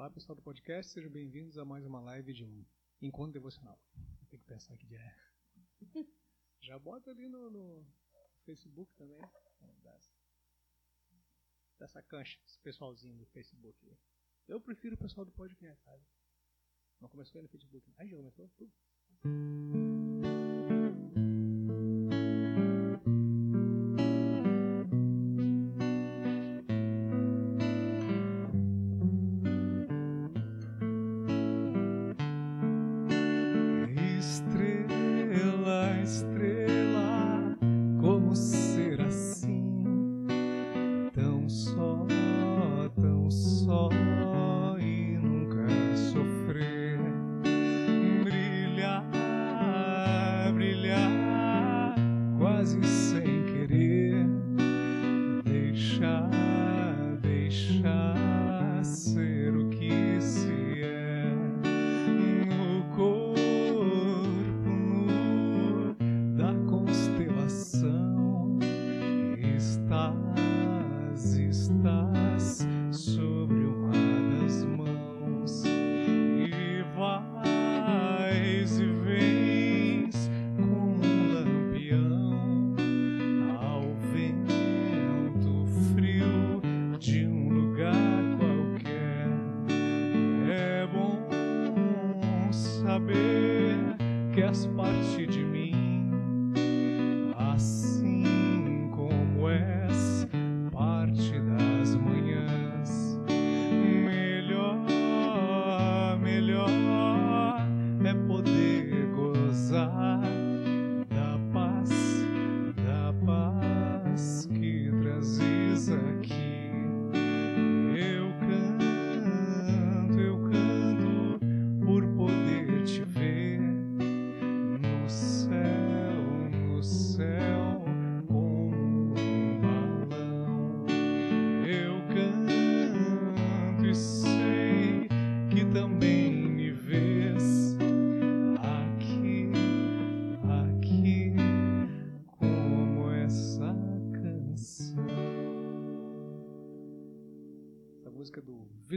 Olá, pessoal do podcast, sejam bem-vindos a mais uma live de um encontro devocional. Tem que pensar que dia é. Já bota ali no, no Facebook também, dessa, dessa cancha, esse pessoalzinho do Facebook. Eu prefiro o pessoal do podcast, sabe? Não começou aí no Facebook? Aí já começou? Uh.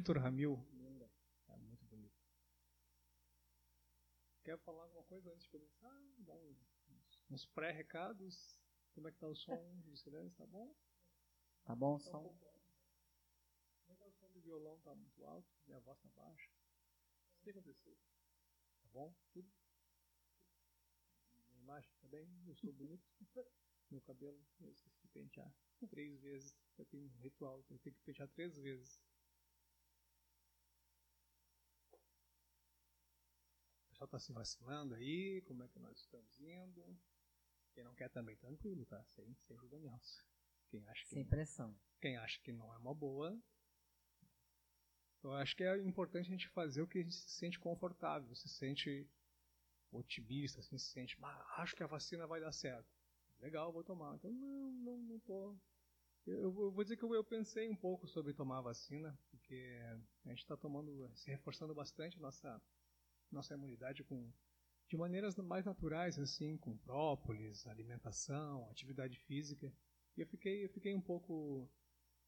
Vitor Ramil. É muito bonito. Quer falar alguma coisa antes de começar? Dá uns, uns pré-recados. Como é que tá o som do silêncio? Tá bom? Tá bom o tá som? Como é que o som do violão? Tá muito alto? Minha voz tá baixa? O que aconteceu? Tá bom? Tudo? Minha imagem tá bem? Eu sou bonito? Meu cabelo, eu esqueci de pentear três vezes. Eu tenho um ritual, eu tenho que pentear três vezes. Pessoal está se vacinando aí, como é que nós estamos indo. Quem não quer também, tranquilo, tá? Sem, sem julgamentos. Quem acha que sem pressão. Quem acha que não é uma boa. Eu acho que é importante a gente fazer o que a gente se sente confortável, se sente otimista, assim, se sente, ah, acho que a vacina vai dar certo. Legal, vou tomar. Então, não, não, não tô. Eu, eu vou dizer que eu, eu, pensei um pouco sobre tomar a vacina, porque a gente está tomando, se reforçando bastante nossa nossa imunidade com de maneiras mais naturais, assim, com própolis, alimentação, atividade física. E eu fiquei, eu fiquei um pouco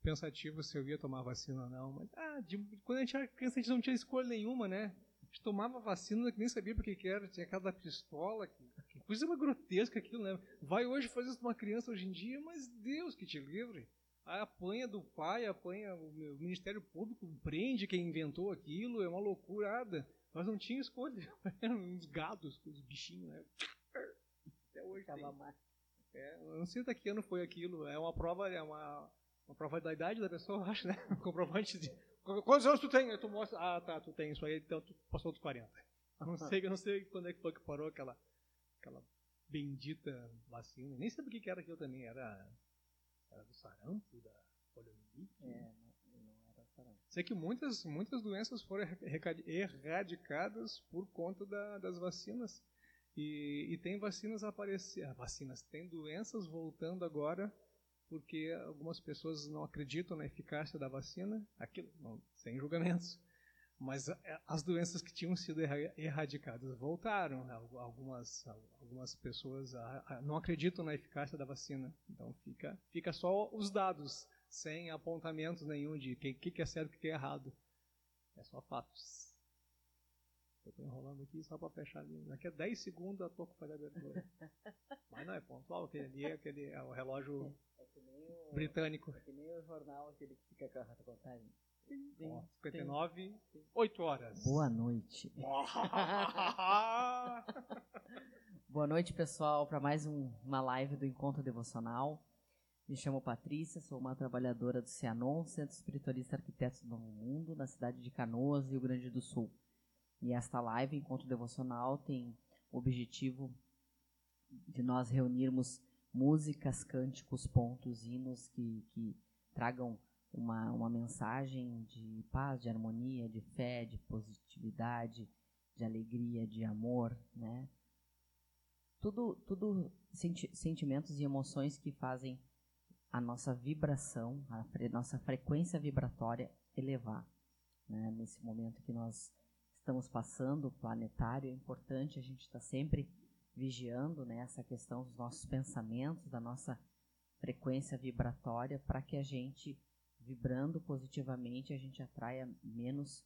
pensativo se eu ia tomar vacina ou não. Mas, ah, de, quando a gente era criança, a gente não tinha escolha nenhuma, né? A gente tomava vacina que nem sabia por que era, tinha cada pistola, que, que coisa uma grotesca aquilo, né? Vai hoje fazer isso uma criança hoje em dia, mas Deus que te livre. A apanha do pai, apanha o Ministério Público, prende quem inventou aquilo, é uma loucurada. Nós não tínhamos escolha. Eram uns gados, os bichinhos, né? Até hoje. Tava mais. É, eu não sei até que ano foi aquilo. É uma prova, é uma, uma prova da idade da pessoa, eu acho, né? Comprovante de. Quantos anos tu tem? Tu mostra. Ah, tá, tu tem isso aí, então tu passou dos 40. Eu não sei, eu não sei quando é que foi que parou aquela, aquela bendita vacina. Nem sei o que era aquilo também. Era, era do sarampo, da poliomielite? É, Sei que muitas, muitas doenças foram erradicadas por conta da, das vacinas. E, e tem vacinas aparecendo, ah, vacinas, tem doenças voltando agora porque algumas pessoas não acreditam na eficácia da vacina, aquilo, não, sem julgamentos. Mas é, as doenças que tinham sido erradicadas voltaram. Algumas, algumas pessoas não acreditam na eficácia da vacina. Então fica, fica só os dados sem apontamentos nenhum de o que, que é certo e o que é errado. É só fatos. Eu tô enrolando aqui só para fechar ali. Daqui a 10 segundos a toco faz a abertura. Mas não é pontual, aquele ali é, aquele, é o relógio É, é que nem o, britânico. É que nem o jornal, aquele que fica com a contagem. Ó, 59, 8 horas. Boa noite. Boa noite, pessoal, para mais um, uma live do Encontro Devocional. Me chamo Patrícia, sou uma trabalhadora do Cianon, Centro Espiritualista Arquitetos do Novo Mundo, na cidade de Canoas, Rio Grande do Sul. E esta live, Encontro Devocional, tem o objetivo de nós reunirmos músicas, cânticos, pontos, hinos que, que tragam uma, uma mensagem de paz, de harmonia, de fé, de positividade, de alegria, de amor, né? Tudo, tudo senti sentimentos e emoções que fazem a nossa vibração, a fre nossa frequência vibratória elevar. Né? Nesse momento que nós estamos passando, planetário, é importante a gente estar tá sempre vigiando né, essa questão dos nossos pensamentos, da nossa frequência vibratória, para que a gente, vibrando positivamente, a gente atraia menos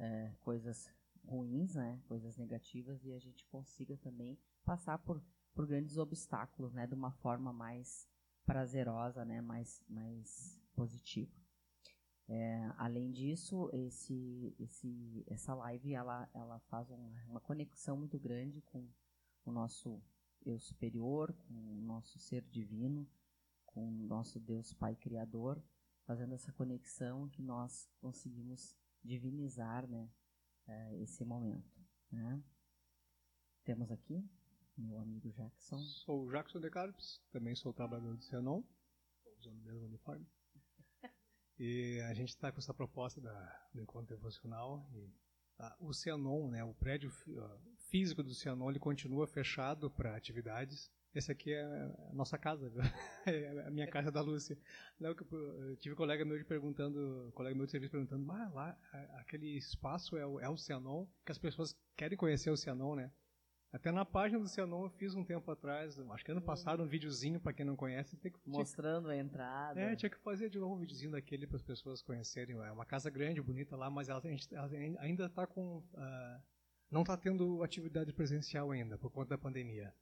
é, coisas ruins, né, coisas negativas, e a gente consiga também passar por, por grandes obstáculos, né, de uma forma mais prazerosa, né, mais, mais positiva. É, além disso, esse, esse, essa live ela, ela faz uma, uma conexão muito grande com o nosso eu superior, com o nosso ser divino, com o nosso Deus Pai Criador, fazendo essa conexão que nós conseguimos divinizar né, é, esse momento. Né? Temos aqui meu amigo Jackson. Sou o Jackson de Carpes, também sou trabalhador do Cianon, usando o mesmo uniforme. E a gente está com essa proposta da, do encontro devocional. E, a, o Cianon, né, o prédio físico do Cianon, ele continua fechado para atividades. Esse aqui é a nossa casa, é a minha casa da Lúcia. Não, eu tive um colega meu perguntando, colega meu de serviço perguntando, ah, lá, aquele espaço é o, é o Cianon, que as pessoas querem conhecer o Cianon, né? Até na página do Cianon eu fiz um tempo atrás, acho que ano passado, um videozinho para quem não conhece. Tem que, Mostrando a entrada. É, tinha que fazer de novo um videozinho daquele para as pessoas conhecerem. É uma casa grande, bonita lá, mas ela, ela ainda está com. Uh, não está tendo atividade presencial ainda, por conta da pandemia.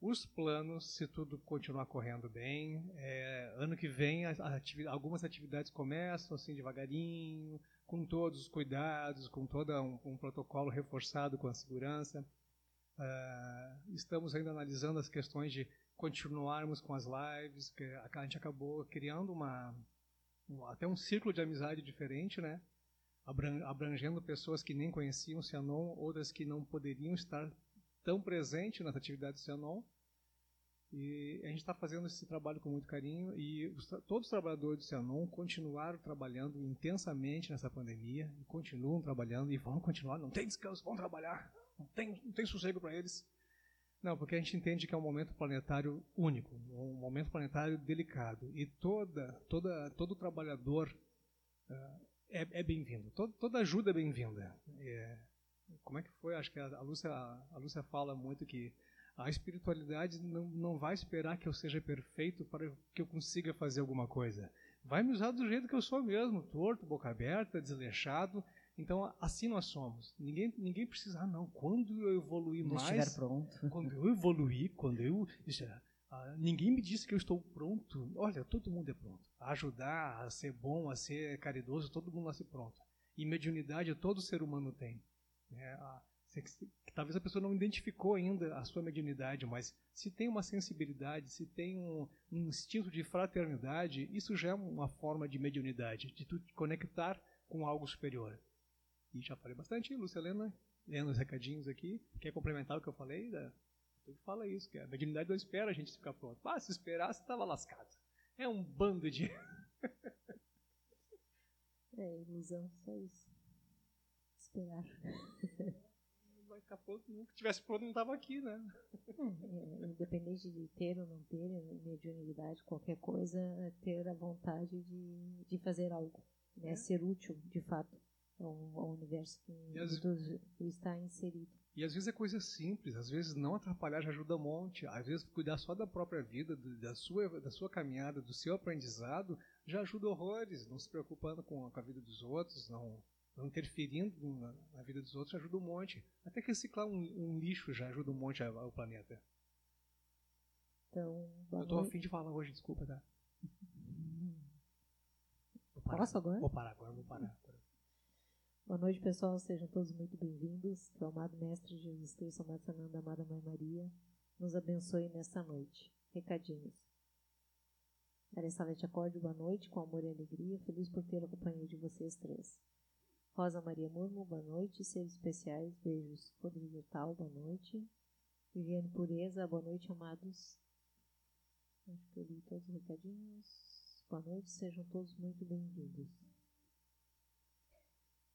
Os planos, se tudo continuar correndo bem, é, ano que vem a, a atividade, algumas atividades começam assim devagarinho, com todos os cuidados, com todo um, um protocolo reforçado com a segurança. Uh, estamos ainda analisando as questões de continuarmos com as lives, que a gente acabou criando uma, um, até um círculo de amizade diferente, né? abrangendo pessoas que nem conheciam o Cianon, outras que não poderiam estar tão presentes nas atividades do Cianon. E a gente está fazendo esse trabalho com muito carinho e os, todos os trabalhadores do Cianon continuaram trabalhando intensamente nessa pandemia, continuam trabalhando e vão continuar, não tem descanso, vão trabalhar não tem, não tem sossego para eles. Não, porque a gente entende que é um momento planetário único, um momento planetário delicado. E toda, toda, todo trabalhador uh, é, é bem-vindo, toda, toda ajuda é bem-vinda. É, como é que foi? Acho que a, Lúcia, a Lúcia fala muito que a espiritualidade não, não vai esperar que eu seja perfeito para que eu consiga fazer alguma coisa. Vai me usar do jeito que eu sou mesmo, torto, boca aberta, desleixado, então, assim nós somos. Ninguém, ninguém precisa, ah, não, quando eu evoluir Quando mais. Estiver pronto. Quando eu evoluir, quando eu. Ah, ninguém me disse que eu estou pronto. Olha, todo mundo é pronto. A ajudar, a ser bom, a ser caridoso, todo mundo nasce pronto. E mediunidade todo ser humano tem. É, a, talvez a pessoa não identificou ainda a sua mediunidade, mas se tem uma sensibilidade, se tem um, um instinto de fraternidade, isso já é uma forma de mediunidade, de tu te conectar com algo superior. E já falei bastante, Lúcia Helena, lendo os recadinhos aqui. Quer complementar o que eu falei? Da... Tu fala isso, que a mediunidade não espera a gente ficar pronto. Ah, se esperasse, estava lascado. É um bando de. é, ilusão, só isso. Esperar. Vai ficar pronto, nunca tivesse pronto, não estava aqui, né? É, é, independente de ter ou não ter mediunidade, qualquer coisa, é ter a vontade de, de fazer algo, né? É. Ser útil, de fato ao, ao universo que está inserido. E às vezes é coisa simples, às vezes não atrapalhar já ajuda um monte, às vezes cuidar só da própria vida, da sua, da sua caminhada, do seu aprendizado, já ajuda horrores, não se preocupando com a vida dos outros, não, não interferindo na, na, vida dos outros, ajuda um monte. Até que reciclar um, um lixo já ajuda um monte ao planeta. Então, eu tô afim de falar hoje, desculpa, tá? Posso agora? Vou parar agora, vou parar. Boa noite, pessoal. Sejam todos muito bem-vindos. Que o amado Mestre Jesus Cristo, amado Sananda, amada Mãe Maria, nos abençoe nesta noite. Recadinhos. Maria Salete Acorde, boa noite, com amor e alegria. Feliz por ter a companhia de vocês três. Rosa Maria Murmo, boa noite. Seres especiais, beijos. Rodrigo Tal, boa noite. Viviane Pureza, boa noite, amados. Acho que eu li todos os recadinhos. Boa noite, sejam todos muito bem-vindos.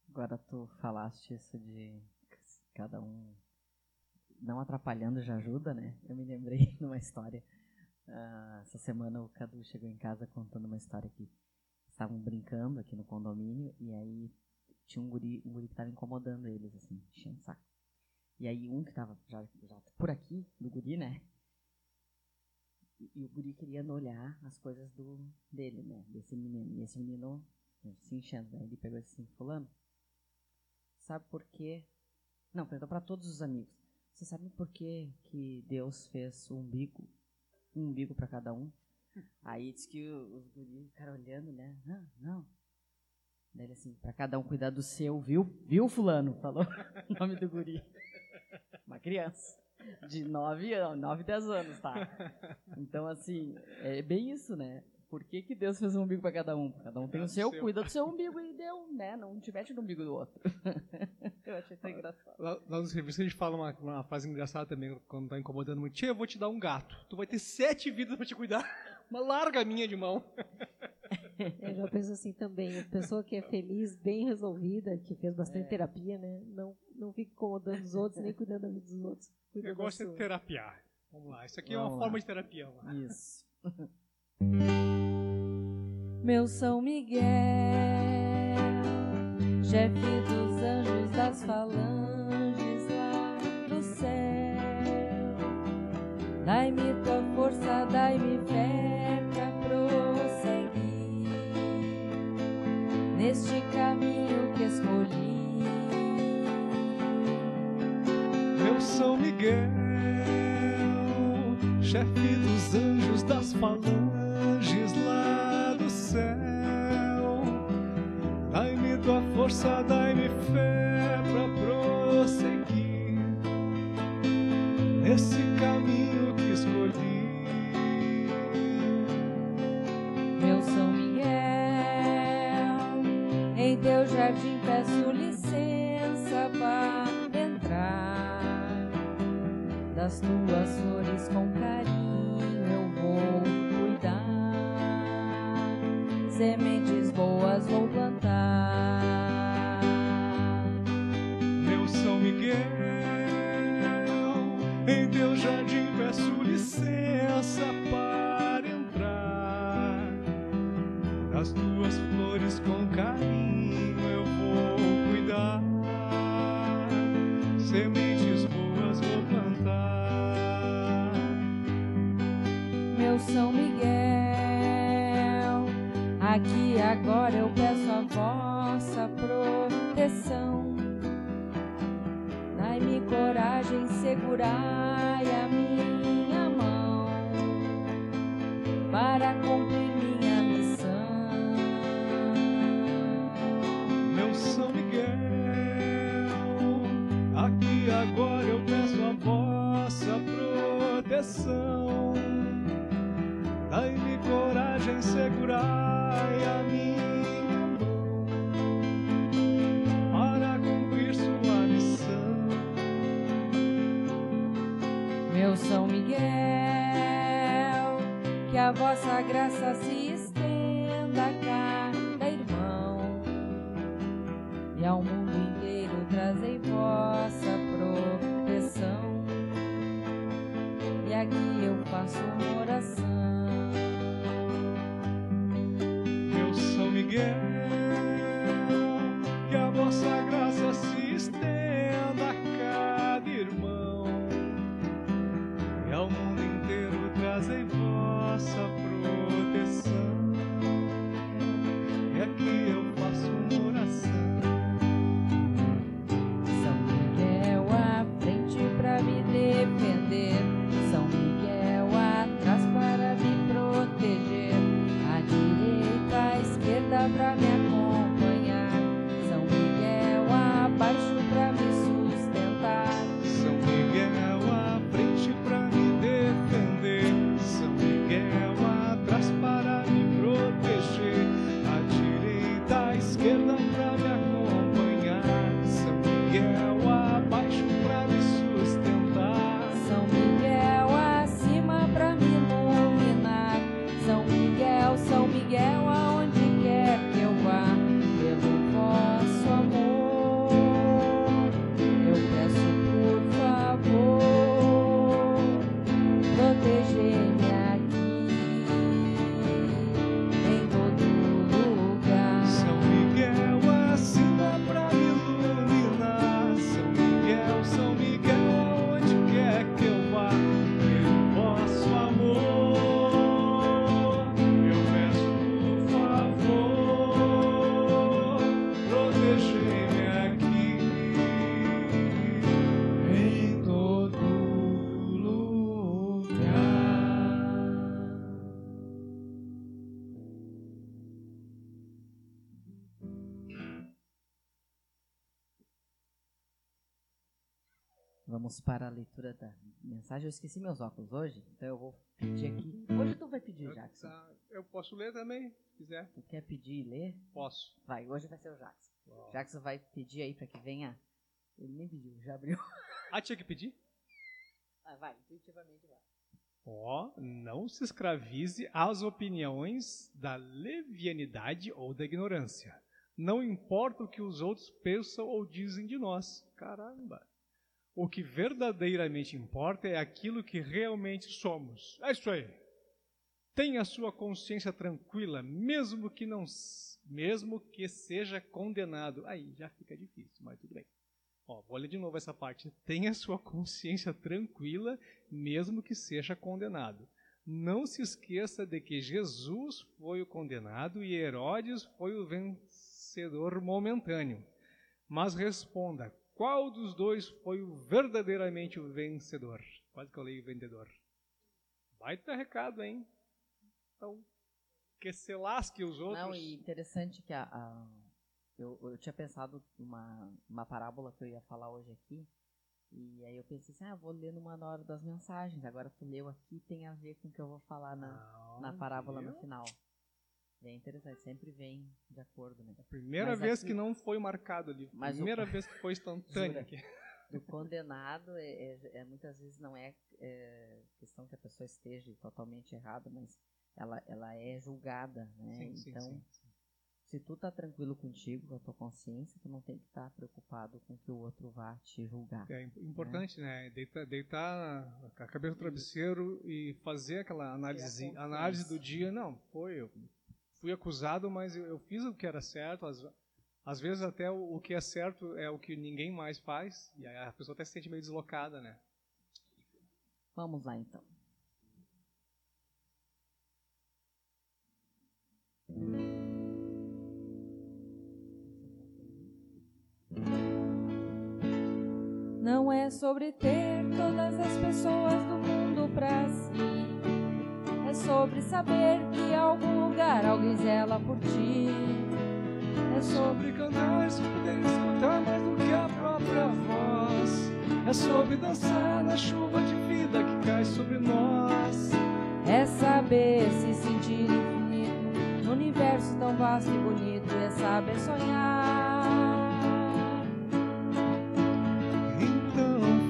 Agora tu falaste isso de cada um não atrapalhando já ajuda, né? Eu me lembrei de uma história. Uh, essa semana o Cadu chegou em casa contando uma história que estavam brincando aqui no condomínio e aí tinha um guri, um guri que estava incomodando eles, assim, enchendo o saco. E aí um que estava já, já por aqui, do guri, né? E, e, o guri queria olhar as coisas do dele, né? Desse menino. E esse menino se enchendo. Daí ele pegou assim, fulano, sabe por quê? Não, perguntou para todos os amigos. Você sabe por que, que Deus fez o umbigo? Um umbigo para cada um? Aí diz que os guris ficaram olhando, né? Não, não. Daí ele assim, para cada um cuidar do seu, viu? Viu, fulano? Falou o nome do guri. Uma criança. De 9, 9 10 anos, tá? Então, assim, é bem isso, né? Por que, que Deus fez um umbigo para cada um? Cada um tem o seu, cuida do seu umbigo e deu, né? Não te mete no umbigo do outro. eu achei tão engraçado. Lá, lá no serviço a gente fala uma, uma frase engraçada também, quando tá incomodando muito. Tia, eu vou te dar um gato. Tu vai ter sete vidas para te cuidar. Uma larga minha de mão. Eu já penso assim também. A pessoa que é feliz, bem resolvida, que fez bastante é. terapia, né? Não, não fica incomodando os outros, nem cuidando da vida dos outros. O negócio é terapiar. Vamos lá. Isso aqui Vamos é uma lá. forma de terapia. Isso. meu São Miguel, chefe dos anjos das falanges lá do céu. Dai-me tua força, dai-me fé pra prosseguir neste caminho que escolhi. Meu São Miguel, chefe dos anjos das falanges céu. Dai-me tua força, dai-me fé para prosseguir nesse caminho que escolhi. Meu São Miguel, em teu jardim peço licença para entrar das tuas flores com carinho sementes boas vou plantar. Meu São Miguel, em teu jardim peço licença para entrar. Das tuas flores com carinho eu vou cuidar. Sementes Aqui agora eu peço a vossa proteção. Dai-me coragem, segurai a minha mão para cumprir minha missão. Meu São Miguel, aqui agora eu peço a vossa proteção. Graça se Vamos para a leitura da mensagem. Eu esqueci meus óculos hoje, então eu vou pedir aqui. Hoje tu vai pedir, Jackson. Eu posso ler também, se quiser. Tu quer pedir e ler? Posso. Vai, hoje vai ser o Jackson. Uau. Jackson vai pedir aí para que venha. Ele nem pediu, já abriu. Ah, tinha que pedir? Ah, vai, intuitivamente vai. Ó, oh, não se escravize às opiniões da levianidade ou da ignorância. Não importa o que os outros pensam ou dizem de nós. Caramba. O que verdadeiramente importa é aquilo que realmente somos. É isso aí. Tenha a sua consciência tranquila, mesmo que não, mesmo que seja condenado. Aí já fica difícil, mas tudo bem. Ó, vou ler de novo essa parte. Tenha a sua consciência tranquila, mesmo que seja condenado. Não se esqueça de que Jesus foi o condenado e Herodes foi o vencedor momentâneo. Mas responda: qual dos dois foi o verdadeiramente o vencedor? Quase que eu leio vendedor. Baita recado, hein? Então, que se lasque os outros. Não, e interessante que a, a eu, eu, tinha pensado uma, uma parábola que eu ia falar hoje aqui, e aí eu pensei assim, ah, vou ler no manual das mensagens. Agora tu leu aqui, tem a ver com o que eu vou falar na, ah, na parábola no final. Bem interessante, sempre vem de acordo, né? A primeira mas vez aqui, que não foi marcado ali. Mas primeira o, vez que foi instantâneo aqui. Do condenado, é, é, é, muitas vezes não é, é, questão que a pessoa esteja totalmente errada, mas ela, ela é julgada, né? Sim, então, sim, sim, se tu tá tranquilo contigo, com a tua consciência, tu não tem que estar tá preocupado com que o outro vá te julgar. É importante, né? né? Deitar, deitar a cabeça no travesseiro e fazer aquela análise, análise do dia. Não, foi eu fui acusado, mas eu, fiz o que era certo. Às, às vezes até o, o, que é certo é o que ninguém mais faz. E aí a pessoa até se sente meio deslocada, né? Vamos lá então. Não é sobre ter todas as pessoas do mundo pra si sobre saber que em algum lugar alguém zela por ti. É sobre cantar, sobre poder escutar mais do que a própria voz. É sobre dançar na chuva de vida que cai sobre nós. É saber se sentir infinito no universo tão vasto e bonito. É saber sonhar.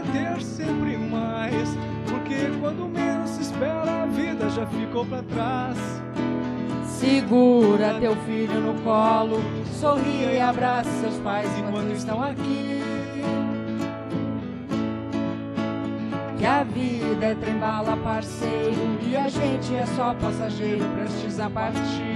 para ter sempre mais, porque quando menos se espera a vida já ficou para trás. Segura teu filho no colo, sorria e abraça seus pais enquanto estão aqui. Que a vida é trembala parceiro e a gente é só passageiro prestes a partir.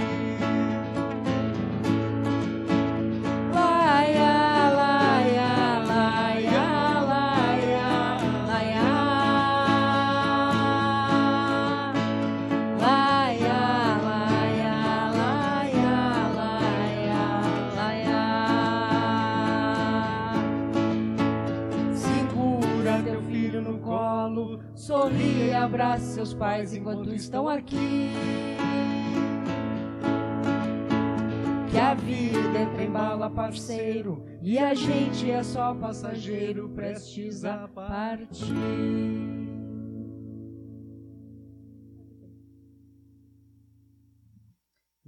Abrace seus pais enquanto estão aqui. Que a vida é trembala parceiro e a gente é só passageiro prestes a partir.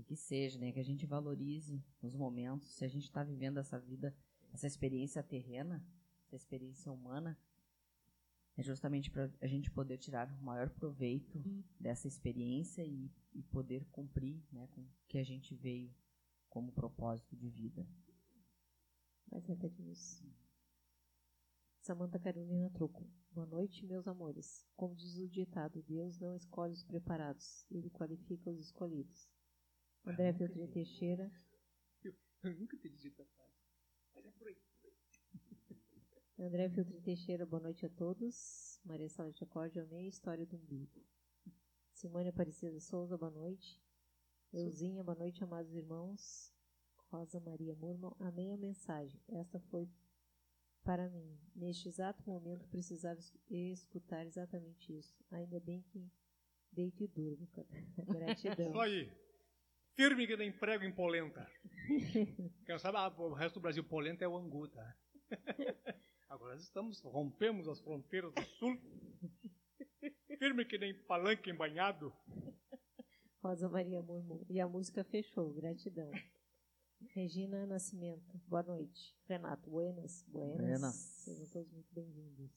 que seja, né? Que a gente valorize os momentos. Se a gente está vivendo essa vida, essa experiência terrena, essa experiência humana, é justamente para a gente poder tirar o maior proveito uhum. dessa experiência e, e, poder cumprir né, com o que a gente veio como propósito de vida. Mais disso. Samanta Carolina Troco. Boa noite, meus amores. Como diz o ditado, Deus não escolhe os preparados, ele qualifica os escolhidos. André Filtrin Teixeira. Eu, eu nunca te dito a frase, mas é por aí. André Filtrin Teixeira, boa noite a todos. Maria Sala de Acorde, amei a história do umbigo. Simone Aparecida Souza, boa noite. Euzinha, boa noite, amados irmãos. Rosa Maria Murmão, amei a mensagem. Esta foi para mim. Neste exato momento precisava escutar exatamente isso. Ainda bem que deito e durmo. Gratidão. Só aí. Firme que nem prego em polenta. Quem sabe, ah, o resto do Brasil polenta é o angu, tá? Agora estamos, rompemos as fronteiras do sul. Firme que nem palanque embanhado. Rosa Maria Murmur. E a música fechou. Gratidão. Regina Nascimento. Boa noite. Renato. Buenas. Buenas. Buenas. Sejam todos muito bem-vindos.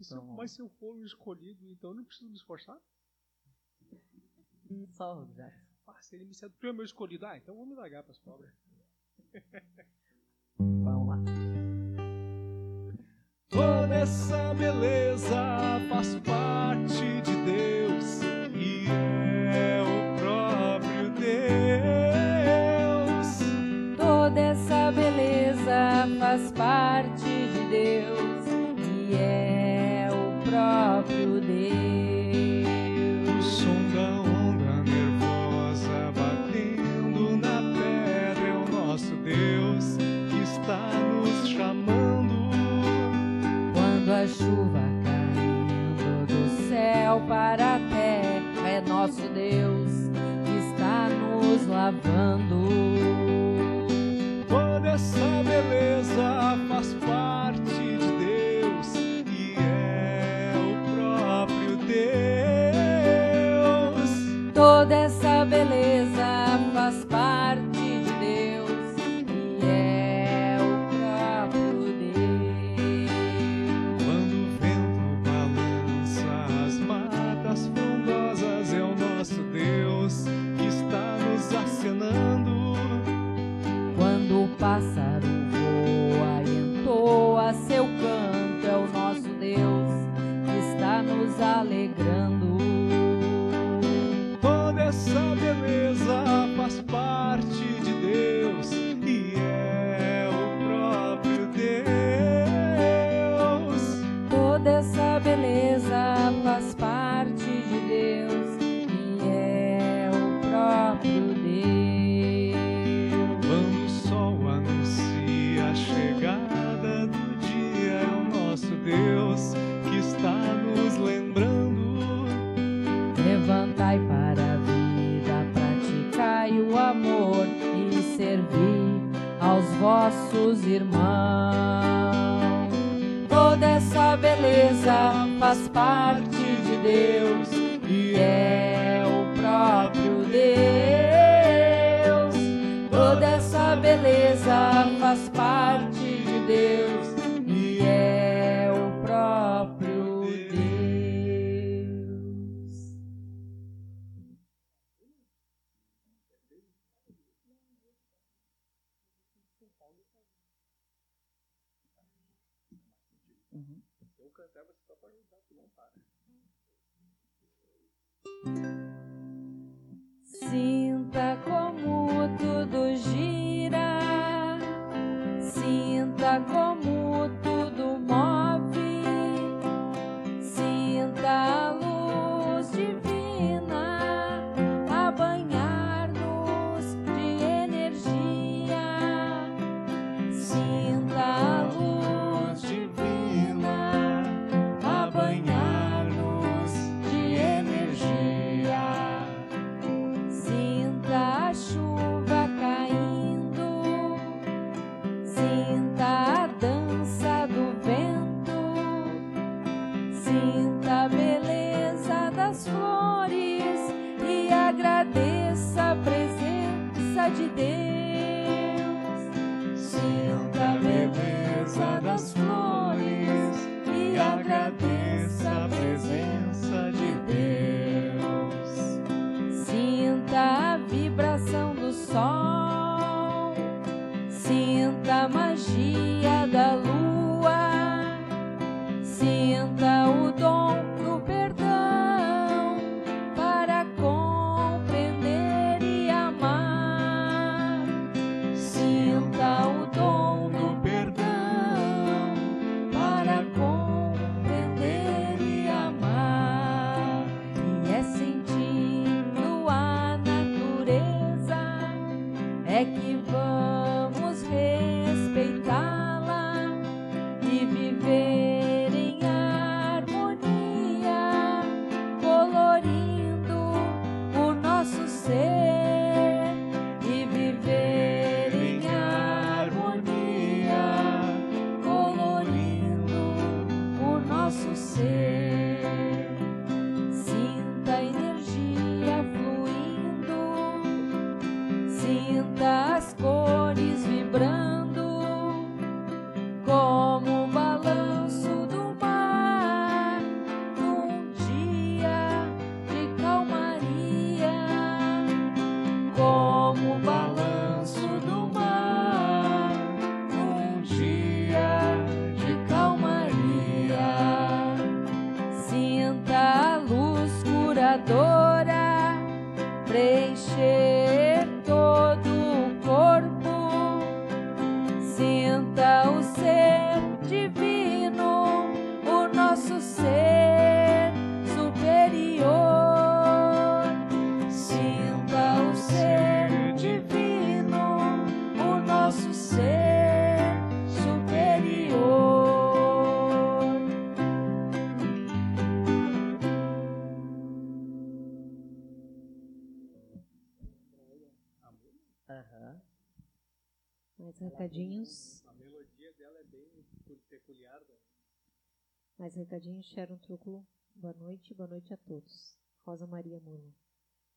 Então, mas se eu for o escolhido, então eu não preciso me esforçar? Só, já. Ah, se ele me tu é meu escolhido. Ah, então vou me largar para as pobres. Vamos lá. Toda essa beleza faz parte de Deus e é o próprio Deus. Toda essa beleza faz parte de Deus e é o próprio Deus. Chuva caindo do céu para a terra, é nosso Deus que está nos lavando. Toda essa beleza faz parte vossos irmãos. Toda essa beleza faz parte de Deus e é o próprio Deus. Toda essa beleza faz parte de Deus. Uhum. Eu cantar, você só pode ajudar, não para. Mais recadinhos, Sharon Trúculo. Boa noite, boa noite a todos. Rosa Maria Murlo.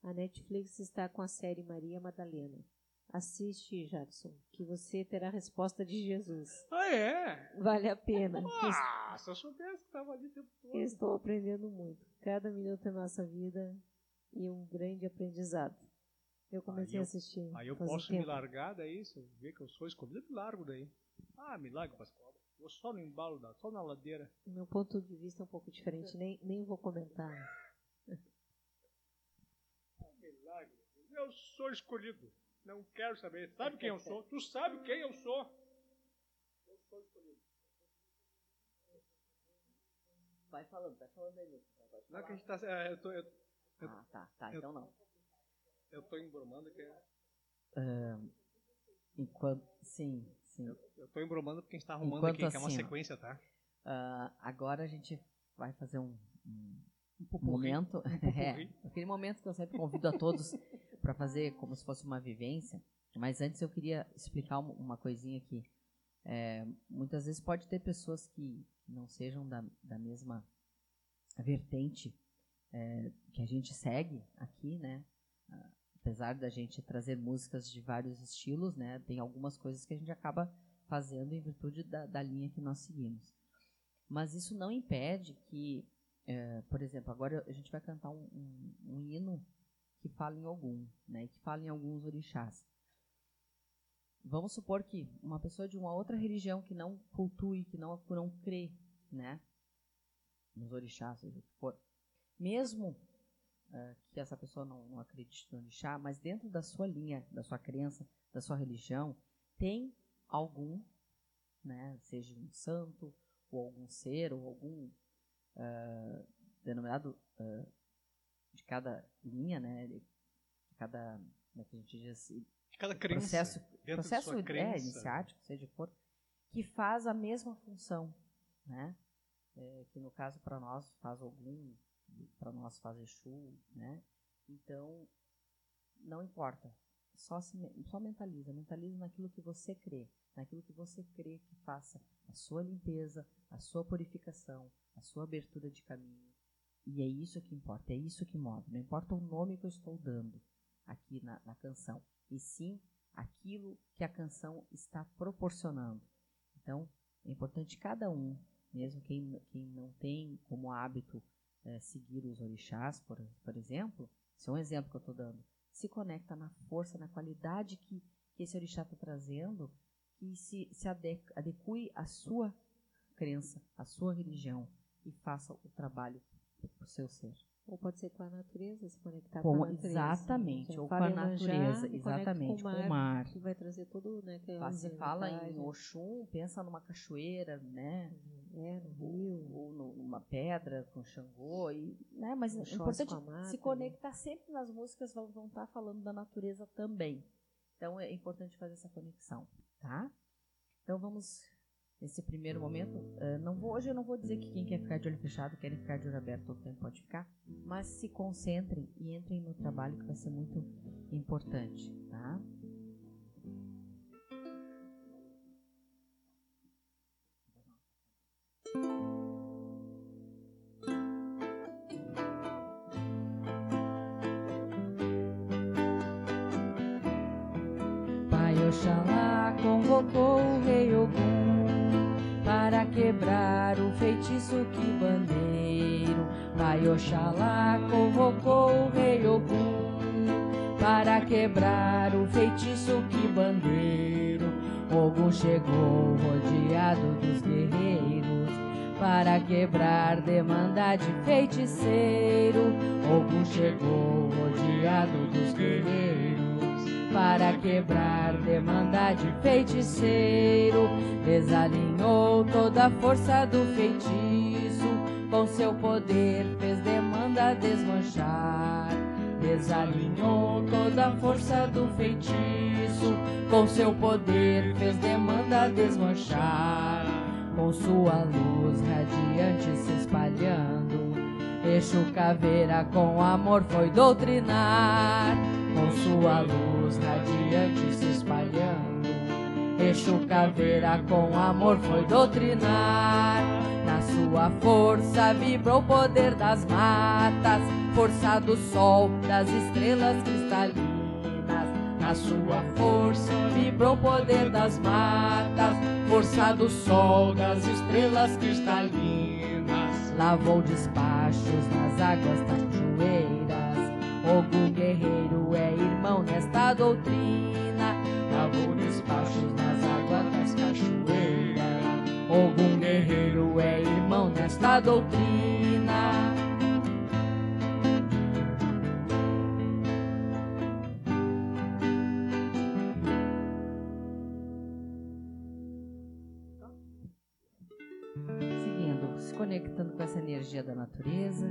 A Netflix está com a série Maria Madalena. Assiste, Jackson, que você terá a resposta de Jesus. Ah, é? Vale a pena. Ah, se eu soubesse que estava ali o tempo todo. Estou aprendendo muito. Cada minuto da nossa vida e um grande aprendizado. Eu comecei eu- a assistir. Aí eu um posso me tempo. largar daí, se eu ver que eu sou escolhido, eu me largo daí. Ah, me largo pras Vou só no embalo, da, só na ladeira. Meu ponto de vista é um pouco diferente, nem, nem vou comentar. Me largo. Eu sou escolhido. Não quero saber. Sabe quem eu sou? Tu sabe quem eu sou? Eu sou escolhido. Vai falando, vai falando aí, Lucas. Não é que a gente tá. é, eu, tô, eu, Ah, tá, tá, eu- então não. eu tô embromando que é. Enquanto, sim, sim. Eu tô embromando porque a gente tá arrumando Enquanto aqui, que é uma assim, sequência, tá? Ah, agora a gente vai fazer um, um popurrí. momento, é, aquele momento que eu sempre convido a todos para fazer como se fosse uma vivência. Mas antes eu queria explicar um- uma coisinha aqui. É, muitas vezes pode ter pessoas que não sejam da, da mesma vertente é, que a gente segue aqui, né? Apesar da gente trazer músicas de vários estilos, né? Tem algumas coisas que a gente acaba fazendo em virtude da, da linha que nós seguimos. Mas isso não impede que, é, por exemplo, agora a gente vai cantar um, um- um hino que fala em algum, né? Que fala em alguns orixás. Vamos supor que uma pessoa de uma outra religião que não cultue, que não, não crê né? Nos orixás, seja o que for. Mesmo uh, que essa pessoa não, não acredite no orixá, mas dentro da sua linha, da sua crença, da sua religião, tem algum, né? Seja um santo, ou algum ser, ou algum uh, denominado uh, de cada linha, né? De cada, como é que a gente diz? De cada crença. Processo, processo é, iniciático, seja for, que faz a mesma função, né? É, que no caso para nós faz algum, para nós faz Exu, né? Então, não importa. Só, se, só mentaliza. Mentaliza naquilo que você crê. Naquilo que você crê que faça a sua limpeza, a sua purificação, a sua abertura de caminho. E é isso que importa, é isso que move. Não importa o nome que eu estou dando aqui na, na canção, e sim aquilo que a canção está proporcionando. Então, é importante cada um, mesmo quem, quem não tem como hábito é, seguir os orixás, por, por exemplo, esse é um exemplo que eu estou dando, se conecta na força, na qualidade que, que esse orixá está trazendo, que se, se adeque à sua crença, à sua religião e faça o trabalho para o seu ser. Ou pode ser com a natureza, se conectar com, com a natureza. Exatamente, ou com a natureza, exatamente, com o mar. Com o mar. Que vai trazer todo, né? Que é Você fala em Oxum, pensa numa cachoeira, né? É, no rio. Ou, numa pedra com Xangô, e, né? Mas é importante mata, se né? conectar né? sempre nas músicas, vão, vão estar falando da natureza também. Então é importante fazer essa conexão, tá? Então vamos nesse primeiro momento. Uh, não vou, hoje eu não vou dizer que quem quer ficar de olho fechado, quer ficar de olho aberto todo tempo pode ficar, mas se concentrem e entrem no trabalho que vai ser muito importante, tá? Oxalá convocou o rei Ogum para quebrar o feitiço que bandeiro. Pai Oxalá convocou o rei Ogum para quebrar o feitiço que bandeiro. Ogum chegou rodeado dos guerreiros para quebrar demanda de feiticeiro. Ogum chegou rodeado dos guerreiros para quebrar demanda de feiticeiro. Desalinhou toda a força do feitiço, com seu poder fez demanda desmanchar. Desalinhou toda a força do feitiço, com seu poder fez demanda desmanchar. Com sua luz radiante se espalhando, Exu caveira com amor foi doutrinar com sua luz radiante se espalhando. Exu caveira com amor foi doutrinar. Na sua força vibrou o poder das matas, força do sol, das estrelas cristalinas. Na sua força vibrou o poder das matas, força do sol, das estrelas cristalinas. Lavou despachos nas águas da cachoeira Ogum guerreiro é irmão nesta doutrina. Lavou despachos nas águas das cachoeiras. Ogum guerreiro é irmão nesta doutrina. Seguindo, se conectando com essa energia da natureza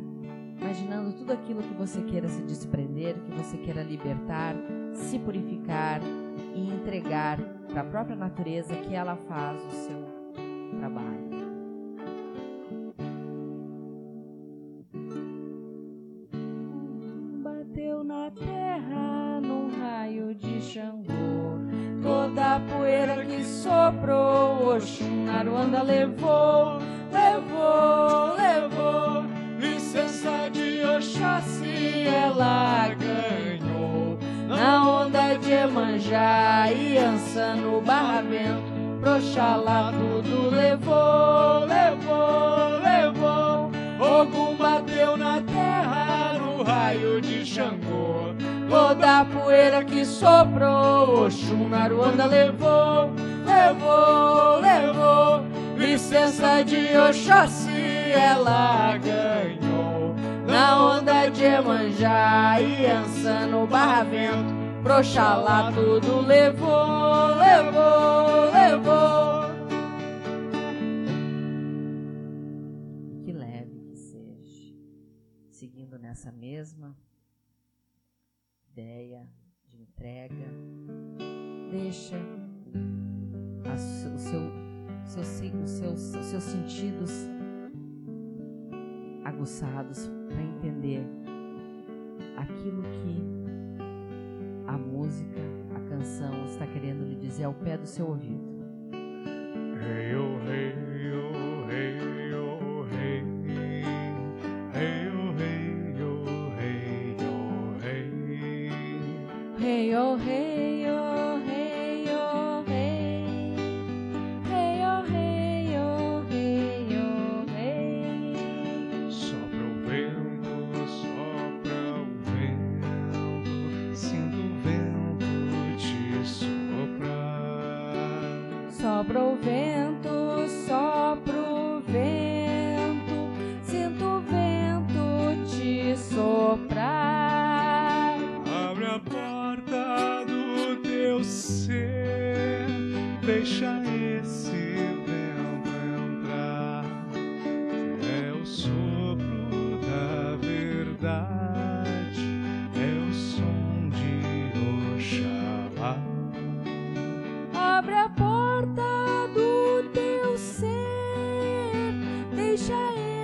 imaginando tudo aquilo que você queira se desprender, que você queira libertar, se purificar e entregar para a própria natureza que ela faz o seu trabalho. Bateu na terra num raio de Xangô, toda a poeira que soprou, Oxum Aruanda levou, levou, levou chassi ela ganhou. Na onda de Emanjá e Ança no Barramento, Proxalá tudo levou, levou, levou. Ogum bateu na terra no raio de Xangô. Toda a poeira que soprou, Oxum na Ruanda levou, levou, levou. Licença de Oxóssi ela ganhou na onda de Emanjá e Ança no Barravento. Proxalá tudo levou, levou, levou. Que leve que seja. Seguindo nessa mesma ideia de entrega, deixa o seu, seus, os seus, os seus sentidos aguçados para entender aquilo que a música, a canção está querendo lhe dizer ao pé do seu ouvido. Hey, oh, hey, oh, hey. Abre a porta do teu ser, deixa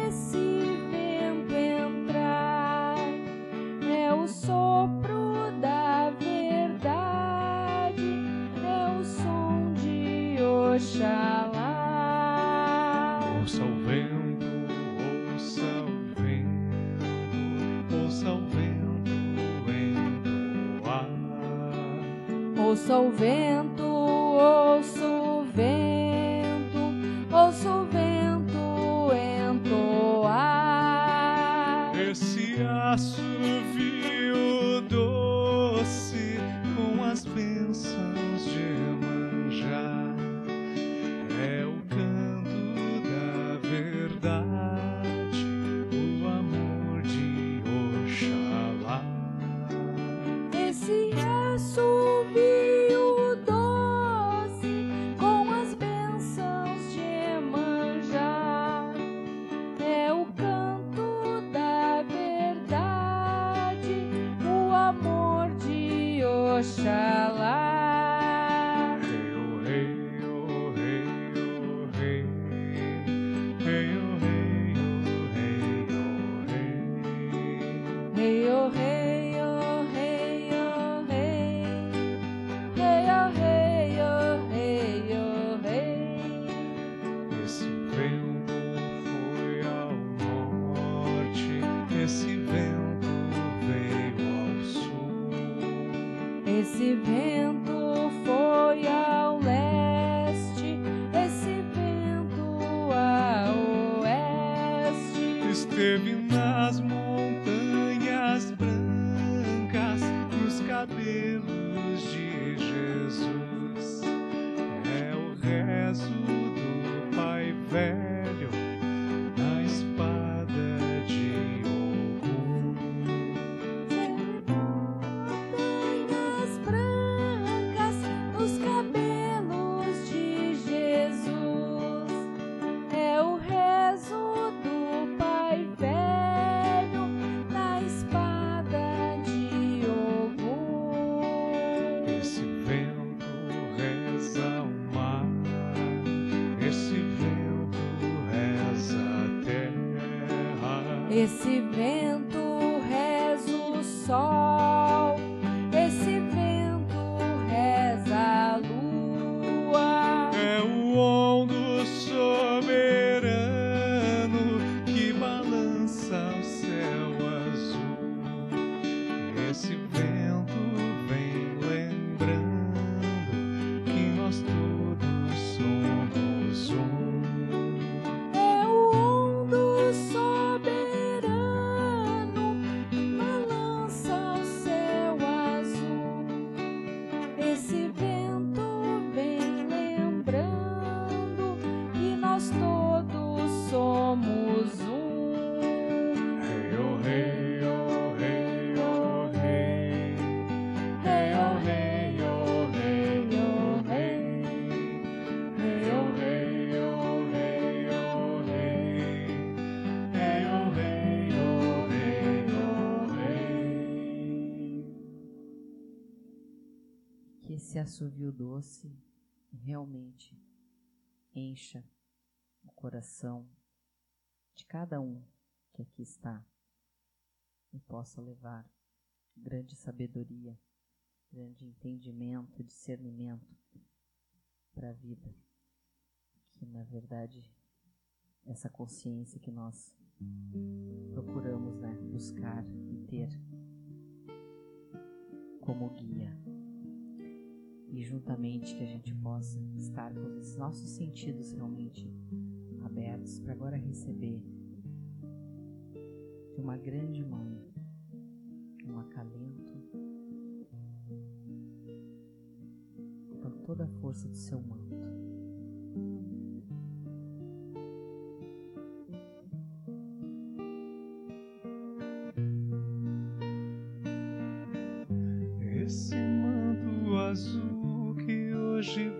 esse vento entrar. É o sopro da verdade, é o som de Oxalá. Ouça o vento, ouça o vento, ouça o vento, vento, ah. ouça o vento. Assovio doce realmente encha o coração de cada um que aqui está e possa levar grande sabedoria, grande entendimento, discernimento para a vida. Que na verdade essa consciência que nós procuramos né, buscar e ter como guia. E juntamente que a gente possa estar com os nossos sentidos realmente abertos para agora receber de uma grande mãe um acalento com toda a força do seu manto. служив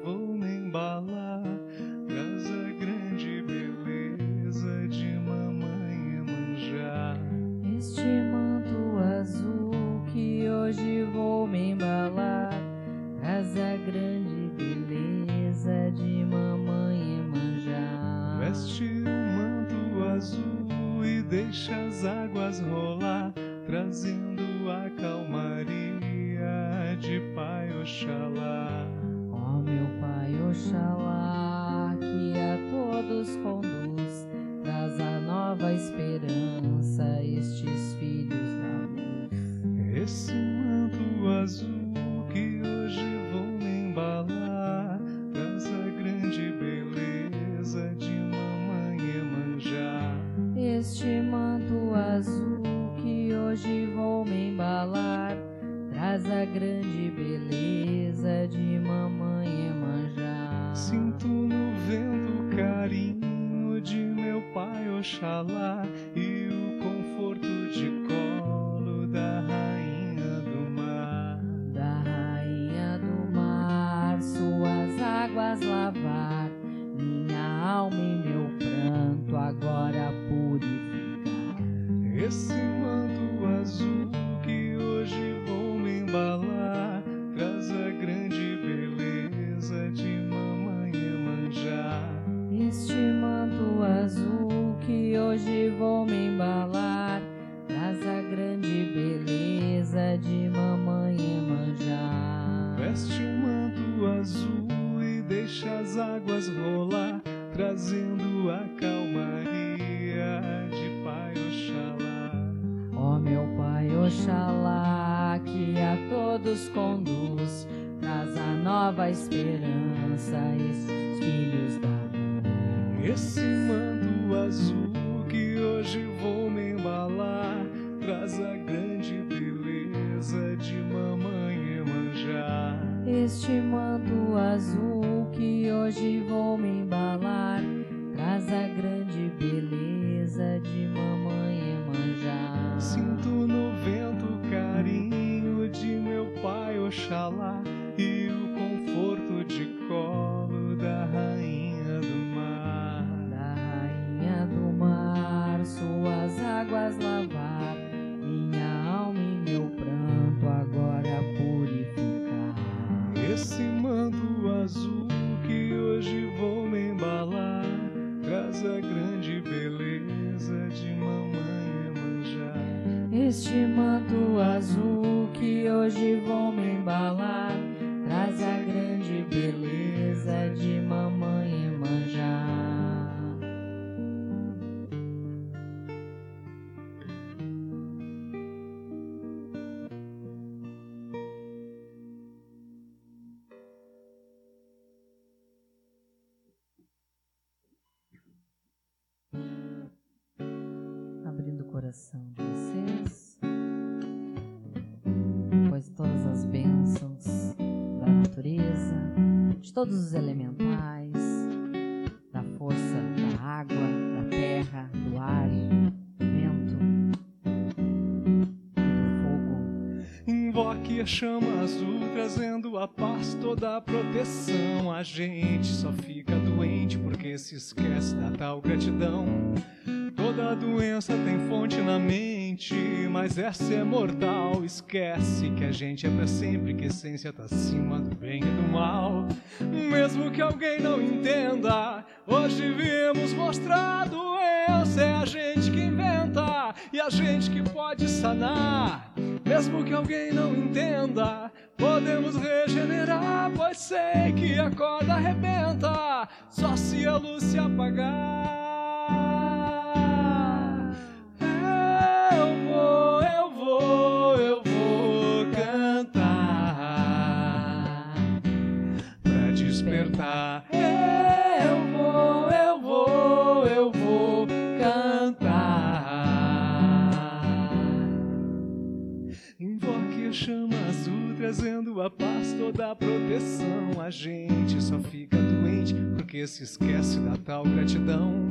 de mamãe manjar. Este manto azul que hoje vou me embalar, traz a grande beleza de mamãe manjar. Sinto no vento o carinho de meu pai Oxalá coração todos os elementais, da força da água, da terra, do ar, do vento, do fogo. Invoque a chama azul, trazendo a paz, toda a proteção. A gente só fica doente porque se esquece da tal gratidão Toda doença tem fonte na mente, mas essa é mortal. Esquece que a gente é pra sempre, que a essência tá acima do bem e do mal. Mesmo que alguém não entenda, hoje viemos mostrar a doença. É a gente que inventa e a gente que pode sanar. Mesmo que alguém não entenda, podemos regenerar, pois sei que a corda arrebenta, só se a luz se apagar. Despertar. Eu vou, eu vou, eu vou cantar. Invoque a chama azul, trazendo a paz, toda a proteção. A gente só fica doente porque se esquece da tal gratidão.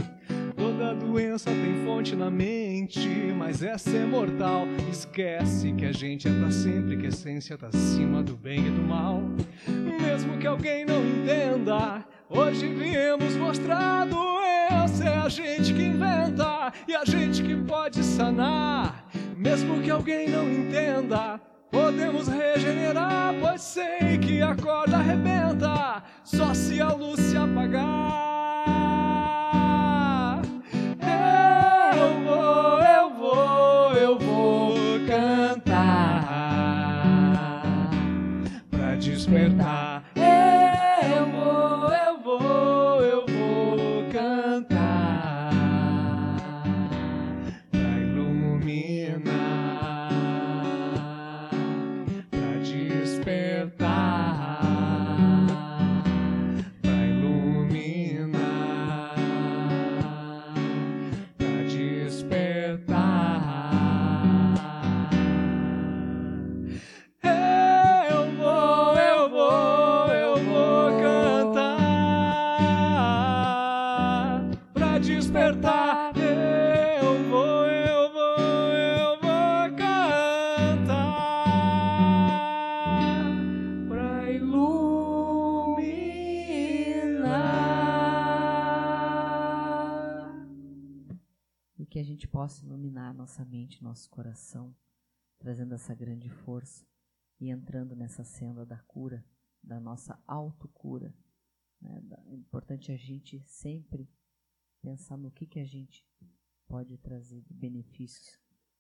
Toda doença tem fonte na mente, mas essa é mortal. Esquece que a gente é pra sempre, que a essência tá acima do bem e do mal. Mesmo que alguém não entenda, hoje viemos mostrar a doença. É a gente que inventa e a gente que pode sanar. Mesmo que alguém não entenda, podemos regenerar, pois sei que a corda arrebenta, só se a luz se apagar. Despertar. Eu possa iluminar nossa mente, nosso coração, trazendo essa grande força e entrando nessa senda da cura, da nossa autocura. Né? É importante a gente sempre pensar no que, que a gente pode trazer de benefícios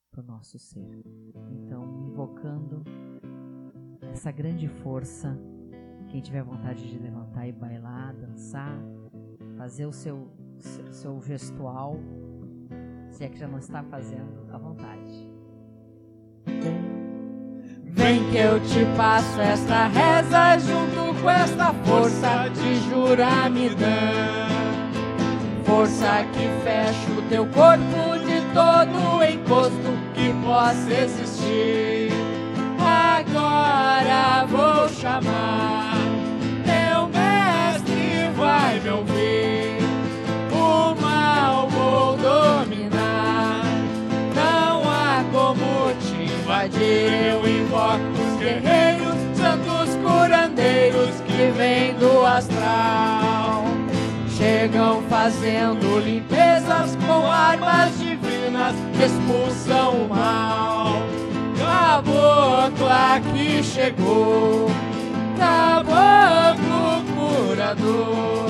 para o nosso ser. Então, invocando essa grande força, quem tiver vontade de levantar e bailar, dançar, fazer o seu, seu, seu gestual, se é que já não está fazendo, à vontade. Vem que eu te passo esta reza junto com esta força de juramidã. Força que fecha o teu corpo de todo encosto que possa existir. Agora vou chamar, Eu invoco os guerreiros, santos curandeiros que vêm do astral. Chegam fazendo limpezas com armas divinas que expulsam o mal. Caboclo aqui chegou, caboclo curador.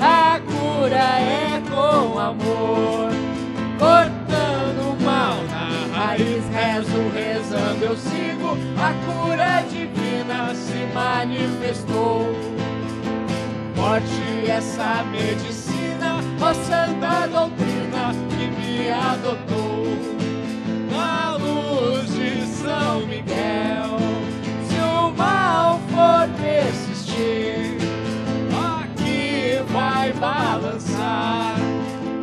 A cura é com amor, cortando o mal na raiz. Rezo, rezando, eu sigo. A cura divina se manifestou. Forte essa medicina, ó santa doutrina que me adotou. Na luz de São Miguel, se o mal for persistir, aqui vai balançar,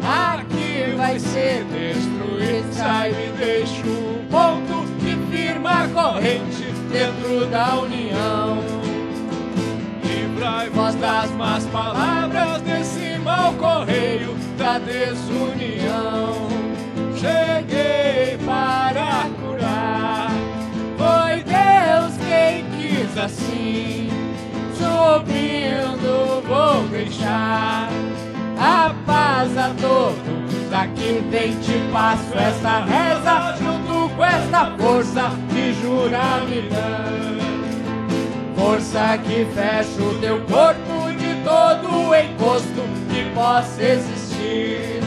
aqui vai ser destruído. Sai e deixa a corrente dentro da união. Livrai vós das más palavras desse mau correio da desunião. Cheguei para curar, foi Deus quem quis assim. Subindo vou deixar a paz a todos que vem te passo esta reza junto com esta força de juramento. Força que fecha o teu corpo de todo encosto que possa existir.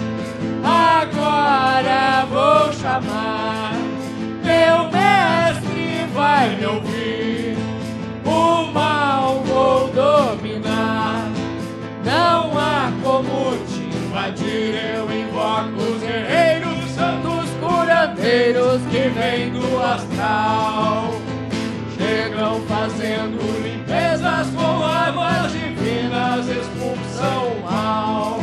Agora vou chamar, meu mestre vai me ouvir. Os guerreiros, santos curandeiros que vêm do astral. Chegam fazendo limpezas com armas divinas, expulsam o mal.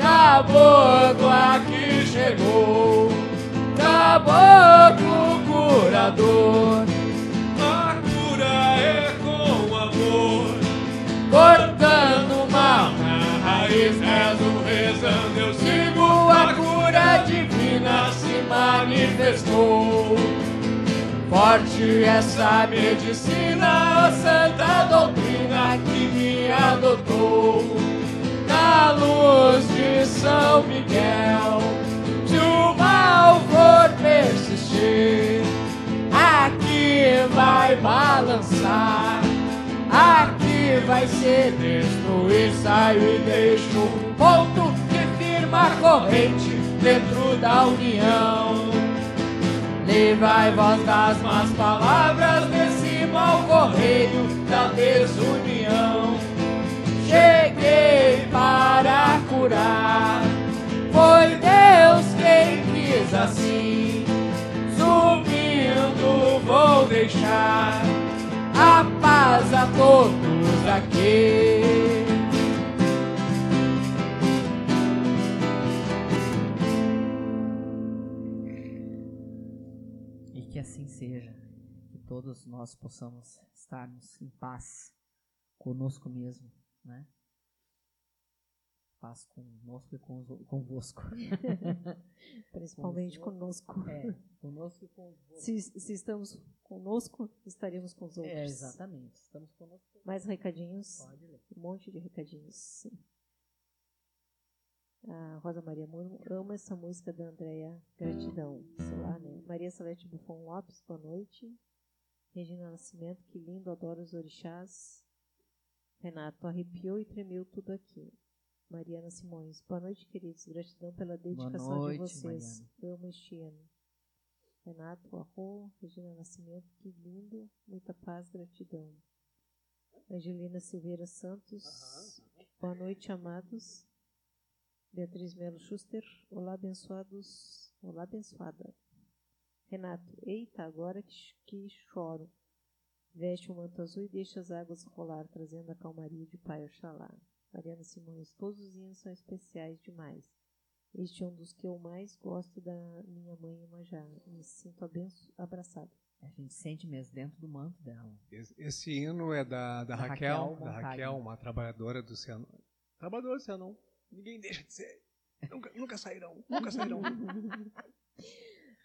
Caboclo aqui chegou, caboclo curador. A cura é com amor, cortando mal na raiz, rezo, rezando, eu sigo. Divina se manifestou. Forte essa medicina, santa doutrina que me adotou. Na luz de São Miguel, se o mal for persistir, aqui vai balançar, aqui vai ser destruir. Saio e deixo um ponto que firma a corrente dentro da união. Levai voz das más palavras desse mau correio da desunião. Cheguei para curar, foi Deus quem quis assim. Subindo vou deixar a paz a todos aqui. Seja, que todos nós possamos estarmos em paz conosco mesmo, né? Paz conosco e com, convosco. Principalmente conosco. É, conosco e convosco. Se, se estamos conosco, estaremos com os outros. É, exatamente. Estamos conosco. Mais recadinhos? Pode ler. Um monte de recadinhos. A Rosa Maria Muro ama essa música da Andréia. Gratidão. Sei lá, né? Maria Celeste Buffon Lopes, boa noite. Regina Nascimento, que lindo, adoro os orixás. Renato, arrepiou e tremeu tudo aqui. Mariana Simões, boa noite, queridos. Gratidão pela dedicação noite, de vocês. Amo este ano. Renato, arro, Regina Nascimento, que lindo, muita paz, gratidão. Angelina Silveira Santos, boa noite, amados. Beatriz Melo Schuster, olá, abençoados, olá, abençoada. Renato, eita, agora que, que choro. Veste o manto azul e deixa as águas rolar, trazendo a calmaria de Pai Oxalá. Mariana Simões, todos os hinos são especiais demais. Este é um dos que eu mais gosto da minha mãe Imajá. Me sinto abenço abraçado. A gente sente mesmo dentro do manto dela. Esse, esse hino é da, da, Da Raquel, Raquel da. Raquel, uma trabalhadora do Cianon. Trabalhadora do Cianon. Ninguém deixa de ser. Nunca, nunca sairão, nunca sairão.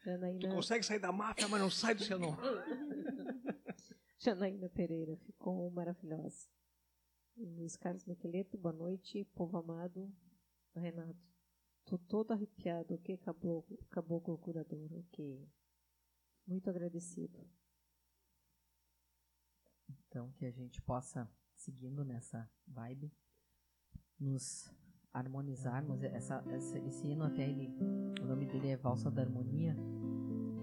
Tu Janaína, consegue sair da máfia, mas não sai do Cianon. Janaína Pereira, ficou maravilhosa. Luiz Carlos Miqueleto, boa noite. Povo amado. Renato, tô todo arrepiado. Ok, caboclo, caboclo curador. Ok. Muito agradecido. Então, que a gente possa, seguindo nessa vibe, nos harmonizarmos. Essa, essa, esse hino até ele, o nome dele é Valsa da Harmonia.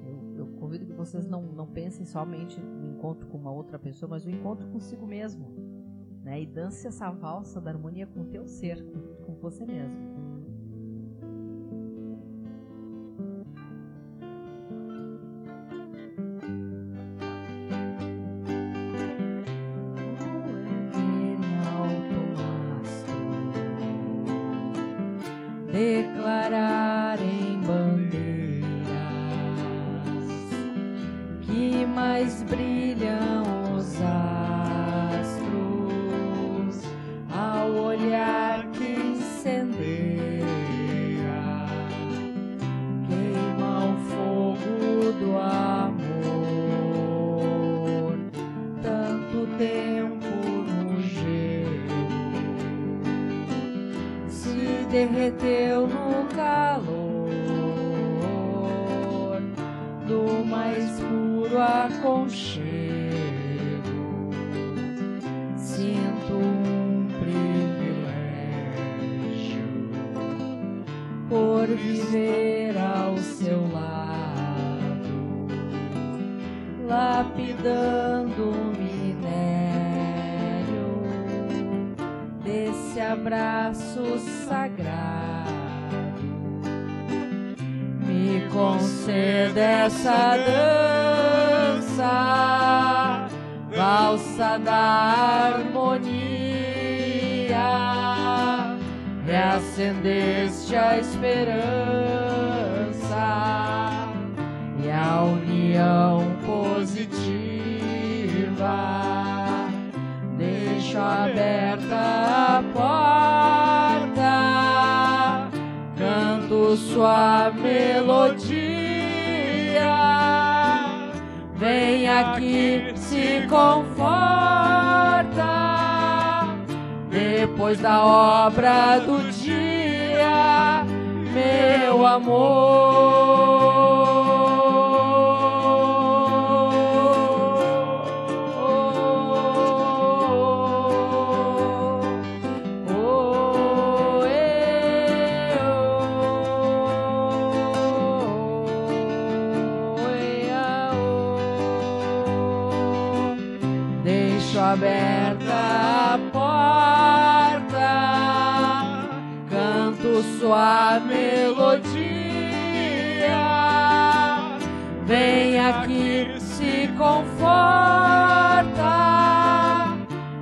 Eu, eu convido que vocês não, não pensem somente no encontro com uma outra pessoa, mas o encontro consigo mesmo. Né? E dance essa valsa da harmonia com o teu ser, com, com você mesmo. Derreteu no calor do mais puro aconchego. Sinto um privilégio por viver ao seu lado, lapidando abraço sagrado me conceda essa dança, valsa da harmonia, reacendeste a esperança e a união positiva. Deixo aberta a porta canto sua melodia. Vem aqui, se conforta. Depois da obra do dia, meu amor. Aberta a porta, canto sua melodia. Vem aqui, se conforta,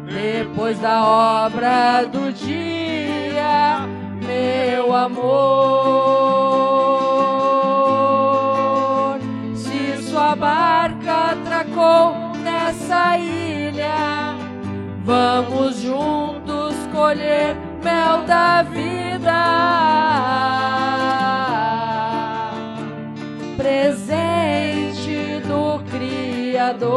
depois da obra do dia, meu amor. Vamos juntos colher mel da vida. Presente do Criador.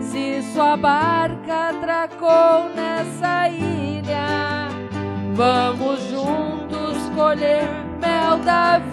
Se sua barca atracou nessa ilha, vamos juntos colher mel da vida.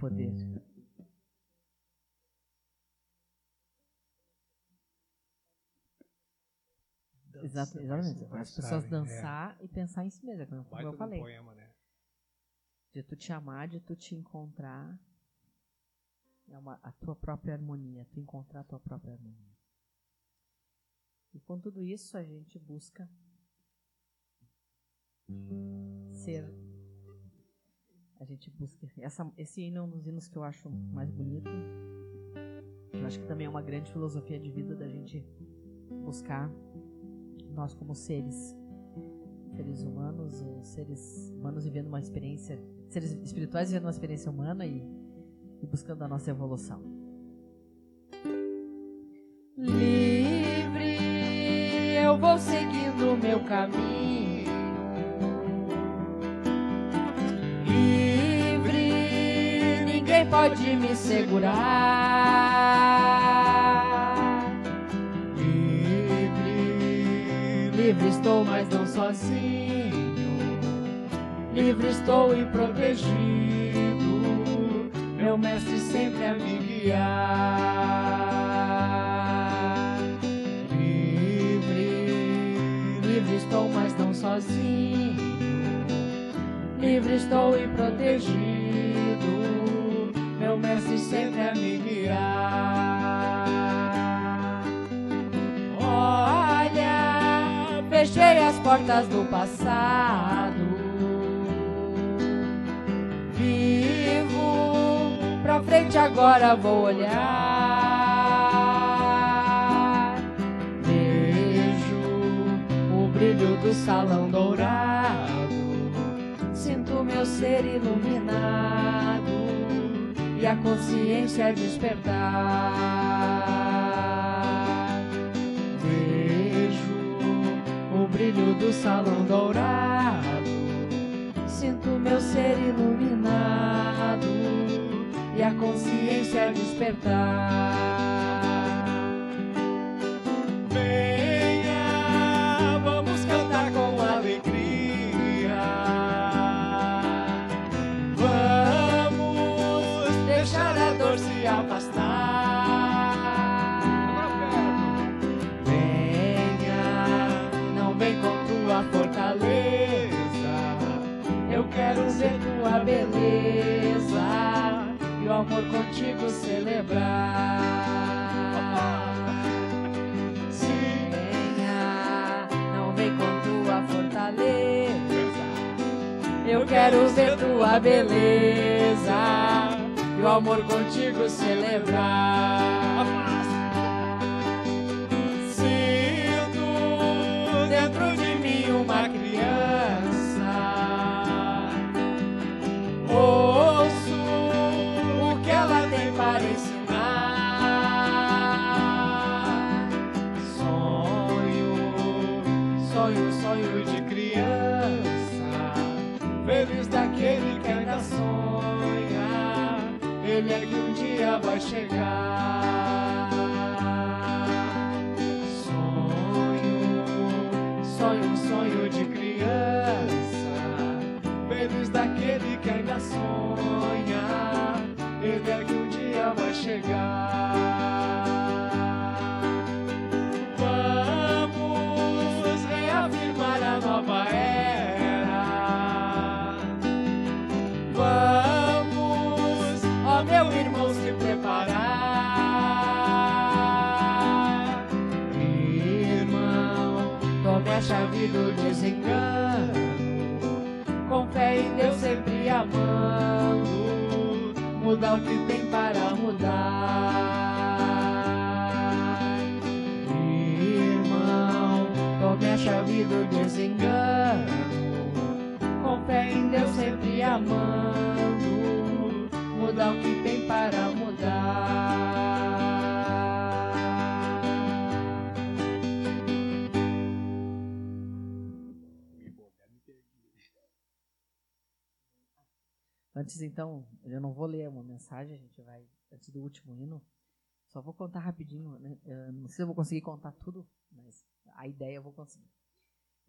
Poder. Exato, exatamente. As pessoas dançar é. e pensar em si mesma, como Vai eu falei. Poema, né? De tu te amar, de tu te encontrar. É uma, a tua própria harmonia, tu encontrar a tua própria harmonia. E com tudo isso a gente busca ser. A gente busca. Essa, esse hino é um dos hinos que eu acho mais bonito. Eu acho que também é uma grande filosofia de vida da gente buscar nós como seres, seres humanos, ou seres humanos vivendo uma experiência, seres espirituais vivendo uma experiência humana e, e buscando a nossa evolução. Livre, eu vou seguindo o meu caminho pode me segurar. Livre, livre estou, mas não sozinho. Livre estou e protegido. Meu mestre sempre a me guiar. Livre, livre estou, mas não sozinho. Livre estou e protegido mestre sempre a me guiar. Olha, fechei as portas do passado. Vi pra frente agora vou olhar. Vejo o brilho do salão dourado. Sinto meu ser iluminado e a consciência despertar. Vejo o brilho do salão dourado. Sinto meu ser iluminado e a consciência despertar. Quero ver tua beleza e o amor contigo celebrar. Venha, não vem com tua fortaleza. Eu quero ver tua beleza e o amor contigo celebrar. Sinto dentro de mim uma criança. Feliz daquele que ainda sonha. Ele é que um dia vai chegar. Sonho, sonho, sonho de criança. Feliz daquele que ainda sonha. Chave do desengano. Com fé em Deus sempre amando. Mudar o que tem para mudar. Irmão, tome a chave do desengano. Com fé em Deus sempre amando. Mudar o que tem para mudar. Antes, então, eu não vou ler uma mensagem, a gente vai, antes do último hino, só vou contar rapidinho, né? Não sei se eu vou conseguir contar tudo, mas a ideia eu vou conseguir.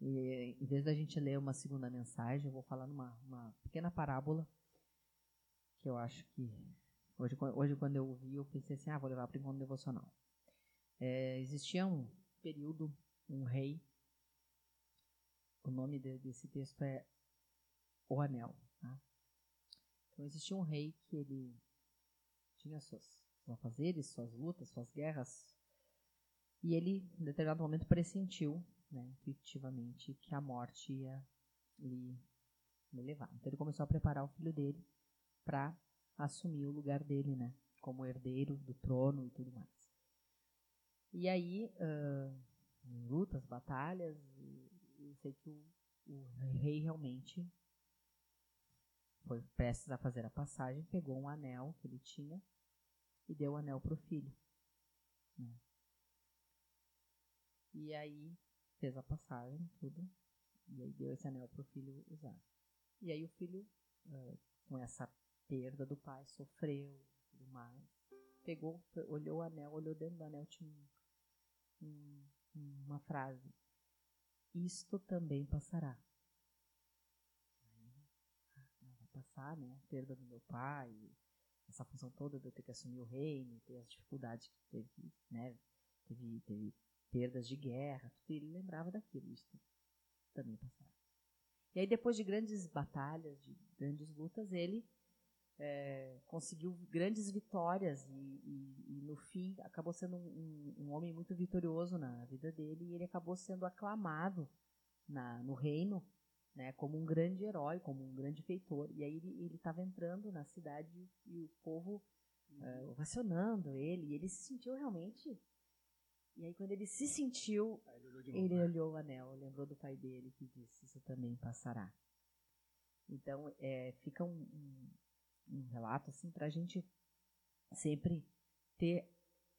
E, em vez da gente ler uma segunda mensagem, eu vou falar numa uma pequena parábola, que eu acho que, hoje, hoje quando eu ouvi, eu pensei assim, ah, vou levar para o encontro devocional. É, existia um período, um rei, o nome de, desse texto é O Anel? Então existia um rei que ele tinha seus afazeres, suas lutas, suas guerras, e ele, em determinado momento, pressentiu, né, intuitivamente, que a morte ia lhe, lhe levar. Então ele começou a preparar o filho dele para assumir o lugar dele, né, como herdeiro do trono e tudo mais. E aí, uh, lutas, batalhas, eu sei que o, o rei realmente foi prestes a fazer a passagem, pegou um anel que ele tinha e deu o anel para o filho. Né? E aí fez a passagem, tudo, e aí deu esse anel para o filho usar. E aí o filho, uh, com essa perda do pai, sofreu tudo mais. Pegou, olhou o anel, olhou dentro do anel, tinha um, uma frase. Isto também passará. Passar, né? A perda do meu pai, essa função toda de eu ter que assumir o reino, ter as dificuldades que teve, né? Teve, teve perdas de guerra, tudo, ele lembrava daquilo, isso também passava. E aí, depois de grandes batalhas, de grandes lutas, ele é, conseguiu grandes vitórias e, e, e, no fim acabou sendo um, um, homem muito vitorioso na vida dele e ele acabou sendo aclamado na, no reino né, como um grande herói, como um grande feitor. E aí ele estava entrando na cidade e o povo uh, ovacionando ele, e ele se sentiu realmente. E aí, quando ele se sentiu, ele, olhou, ele olhou o anel, lembrou do pai dele que disse: Isso também passará. Então, é, fica um, um, um relato assim para a gente sempre ter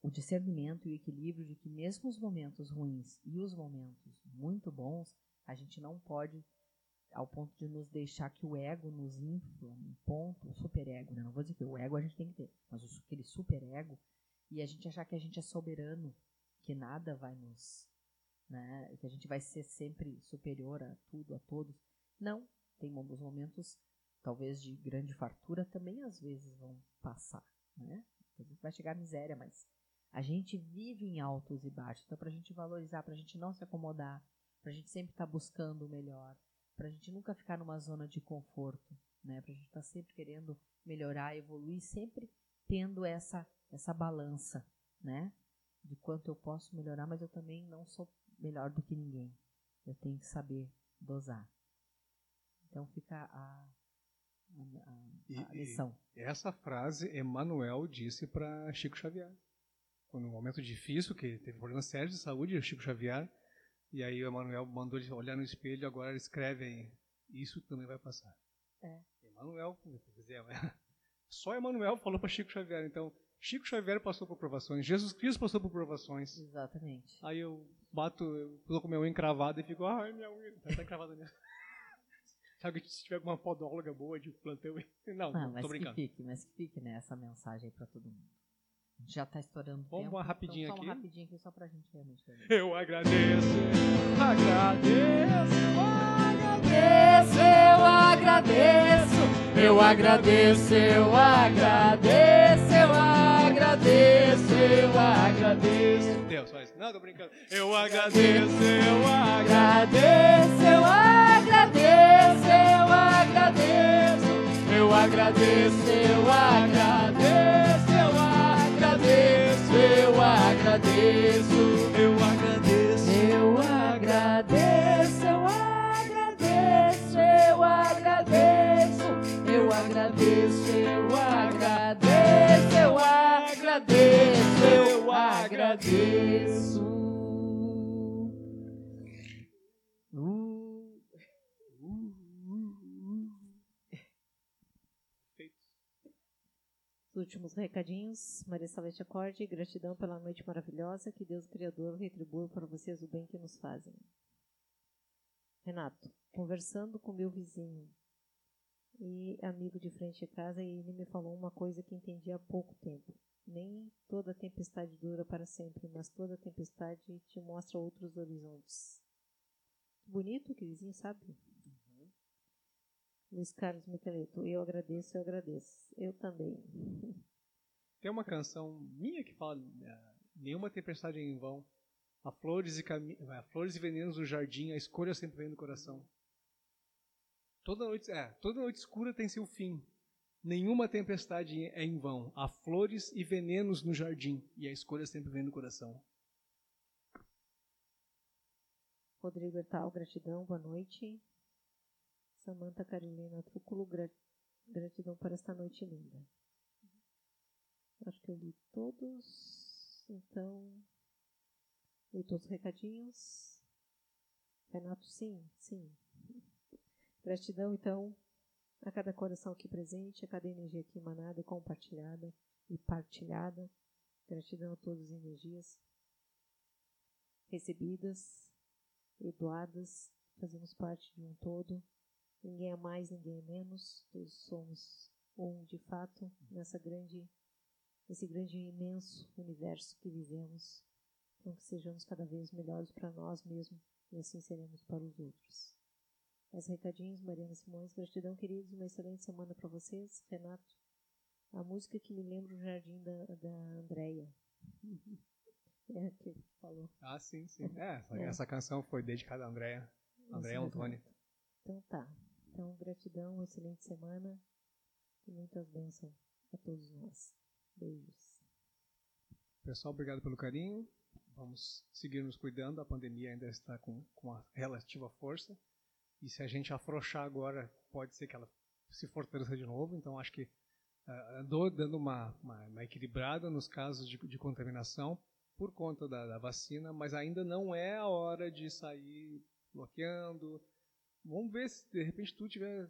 o discernimento e o equilíbrio de que mesmo os momentos ruins e os momentos muito bons, a gente não pode ao ponto de nos deixar que o ego nos infla, um ponto, o superego, né? Não vou dizer que o ego a gente tem que ter, mas aquele superego e a gente achar que a gente é soberano, que nada vai nos, né? Que a gente vai ser sempre superior a tudo, a todos. Não, tem alguns momentos, talvez de grande fartura, também às vezes vão passar, né? Vai chegar a miséria, mas a gente vive em altos e baixos. Então, para a gente valorizar, para a gente não se acomodar, para a gente sempre estar tá buscando o melhor, para a gente nunca ficar numa zona de conforto, né? Para a gente estar tá sempre querendo melhorar, evoluir, sempre tendo essa essa balança, né? De quanto eu posso melhorar, mas eu também não sou melhor do que ninguém. Eu tenho que saber dosar. Então fica a, a, a, a lição. E essa frase Emmanuel disse para Chico Xavier. Quando um momento difícil, que teve problemas sérios de saúde, Chico Xavier e aí o Emanuel mandou ele olhar no espelho, agora ele escreve aí, isso também vai passar. É. Emanuel, quiser, só Emanuel falou para Chico Xavier. Então, Chico Xavier passou por provações, Jesus Cristo passou por provações. Exatamente. Aí eu bato, eu coloco minha unha encravada e fico, ai, minha unha tá encravada mesmo. Sabe que se tiver alguma podóloga boa de plantão, não, não, não tô brincando. Que fique, mas que fique, né, essa mensagem aí para todo mundo. Já está estourando Vamos tempo. uma rapidinha então, aqui. Uma rapidinha aqui só pra gente realmente ver. Eu agradeço, agradeço, eu agradeço, eu agradeço, eu agradeço, eu agradeço, eu agradeço. Deus, faz. Não, tô brincando. Eu agradeço, eu agradeço, eu agradeço, eu agradeço, eu agradeço, eu agradeço agradeço, eu agradeço, eu agradeço, eu agradeço, eu agradeço, eu agradeço, eu agradeço, eu agradeço, eu agradeço, eu agradeço. Últimos recadinhos, Maria Salete Acorde, gratidão pela noite maravilhosa, que Deus Criador retribua para vocês o bem que nos fazem. Renato, conversando com meu vizinho e amigo de frente a casa, e ele me falou uma coisa que entendi há pouco tempo. Nem toda tempestade dura para sempre, mas toda tempestade te mostra outros horizontes. Bonito que vizinho sabe? Luiz Carlos Micheleto, eu agradeço, eu agradeço. Eu também. Tem uma canção minha que fala uh, nenhuma tempestade em vão. A flores e, cami a flores e venenos do jardim, a escolha sempre vem do coração. Toda noite, é, toda noite escura tem seu fim. Nenhuma tempestade é em vão. Há flores e venenos no jardim, e a escolha sempre vem do coração. Rodrigo Ertal, gratidão, boa noite. Samanta Carolina Trúculo, gratidão por esta noite linda. Acho que eu li todos. Então, li todos os recadinhos. Renato, sim, sim. Gratidão, então, a cada coração aqui presente, a cada energia aqui emanada e compartilhada e partilhada. Gratidão a todas as energias recebidas e doadas. Fazemos parte de um todo. Ninguém é mais, ninguém é menos. Todos somos um de fato nessa grande, nesse grande e imenso universo que vivemos. Então que sejamos cada vez melhores para nós mesmos e assim seremos para os outros. Mais recadinhos, Mariana Simões, gratidão, queridos, uma excelente semana para vocês. Renato, a música que me lembra o jardim da, da Andréia. É que falou. Ah, sim, sim. É, essa, é. essa canção foi dedicada a Andréia. Andréia Antônia. Então tá. Então, gratidão, uma excelente semana e muitas bênçãos a todos nós. Beijos. Pessoal, obrigado pelo carinho. Vamos seguir nos cuidando. A pandemia ainda está com, com a relativa força. e se a gente afrouxar agora, pode ser que ela se fortaleça de novo. Então, acho que uh, andou dando uma, uma, uma, equilibrada nos casos de, de contaminação por conta da, da, vacina, mas ainda não é a hora de sair bloqueando. Vamos ver se de repente tu tiver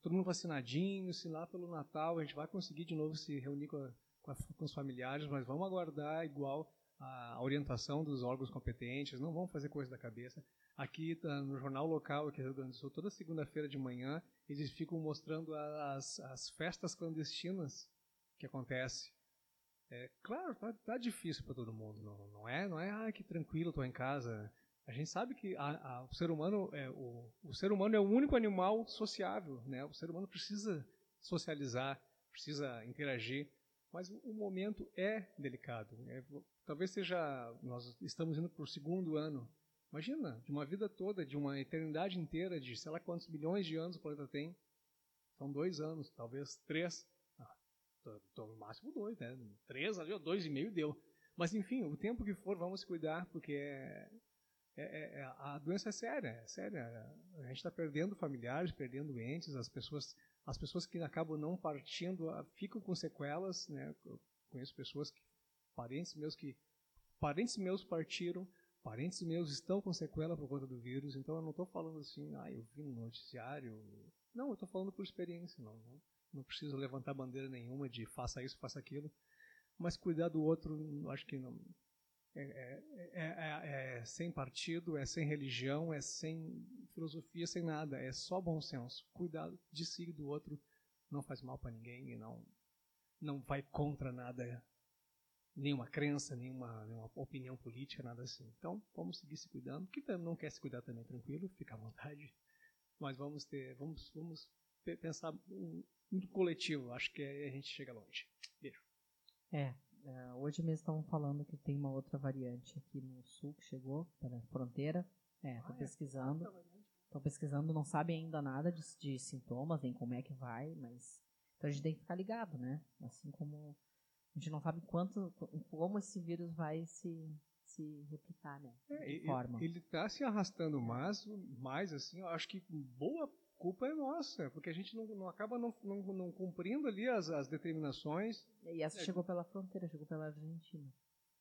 todo mundo vacinadinho, se lá pelo Natal a gente vai conseguir de novo se reunir com, a, com, a, com os familiares, mas vamos aguardar igual a orientação dos órgãos competentes, não vamos fazer coisa da cabeça. Aqui tá, no jornal local, aqui no Rio Grande do Sul, toda segunda-feira de manhã, eles ficam mostrando as, as festas clandestinas que acontecem. É, claro, tá, tá difícil para todo mundo, não, não, é? Não é, ah, que tranquilo, estou em casa. A gente sabe que a, a, o ser humano é o, o ser humano é o único animal sociável, né? O ser humano precisa socializar, precisa interagir, mas o, o momento é delicado. É, talvez seja nós estamos indo para o segundo ano Imagina, de uma vida toda, de uma eternidade inteira, de sei lá quantos milhões de anos o planeta tem. São dois anos, talvez três. Ah, tô, tô no máximo dois, né? Três ali, dois e meio deu. Mas enfim, o tempo que for, vamos cuidar, porque é, é, é, é a doença é séria, é séria. A gente está perdendo familiares, perdendo entes, as pessoas, as pessoas que acabam não partindo ah, ficam com sequelas, né? Eu conheço pessoas que parentes meus que parentes meus partiram Parentes meus estão com sequela por conta do vírus, então eu não estou falando assim, ah, eu vi no noticiário. Não, eu estou falando por experiência, não, não, não preciso levantar bandeira nenhuma de faça isso, faça aquilo. Mas cuidar do outro, acho que não. É, é, é, é, sem partido, é sem religião, é sem filosofia, sem nada. É só bom senso. Cuidar de si e do outro não faz mal para ninguém e não, não vai contra nada nenhuma crença, nenhuma, nenhuma opinião política, nada assim. Então, vamos seguir se cuidando. Quem não quer se cuidar também, tranquilo, fica à vontade. Mas vamos ter, vamos, vamos pensar no coletivo. Acho que a gente chega longe. Beijo. É, é hoje mesmo estavam falando que tem uma outra variante aqui no sul que chegou, pela fronteira. É, tô ah, é? pesquisando. Estão pesquisando, não sabem ainda nada de, de sintomas, nem como é que vai, mas. Então a gente tem que ficar ligado, né? Assim como a gente não sabe quanto, como esse vírus vai se, se replicar, né? É, forma. Ele está se arrastando mais, mais assim, eu acho que boa culpa é nossa, porque a gente não, não acaba não, não, não, cumprindo ali as, as determinações. E essa é, chegou pela fronteira, chegou pela Argentina.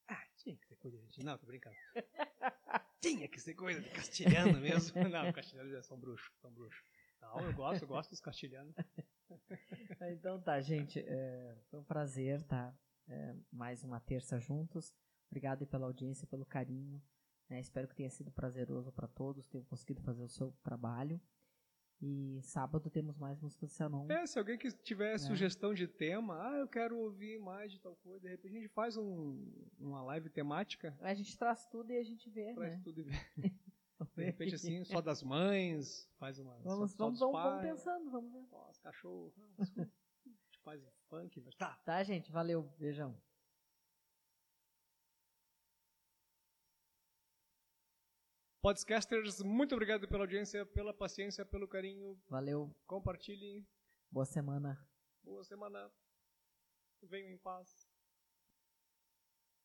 Ah, tinha que ser coisa de Argentina. Não, tô brincando. tinha que ser coisa de castilhano mesmo. não, castilhanos já são bruxos, são bruxos. Não, eu gosto, eu gosto dos castilhanos. então tá, gente. É, foi um prazer, tá? É, mais uma terça juntos. Obrigado pela audiência, pelo carinho. Né? Espero que tenha sido prazeroso para todos, tenham conseguido fazer o seu trabalho. E sábado temos mais músicas do Cianon. É, se alguém que tiver é. sugestão de tema, ah, eu quero ouvir mais de tal coisa, de repente a gente faz um, uma live temática. A gente traz tudo e a gente vê, traz né? tudo e vê. De repente, assim, só das mães, faz uma. Vamos, só, vamos, só vamos, vamos, pensando, vamos ver. Ó, os cachorros. a gente faz funk, mas tá. Tá, gente, valeu. Beijão. Podcasters, muito obrigado pela audiência, pela paciência, pelo carinho. Valeu. Compartilhem. Boa semana. Boa semana. Venham em paz.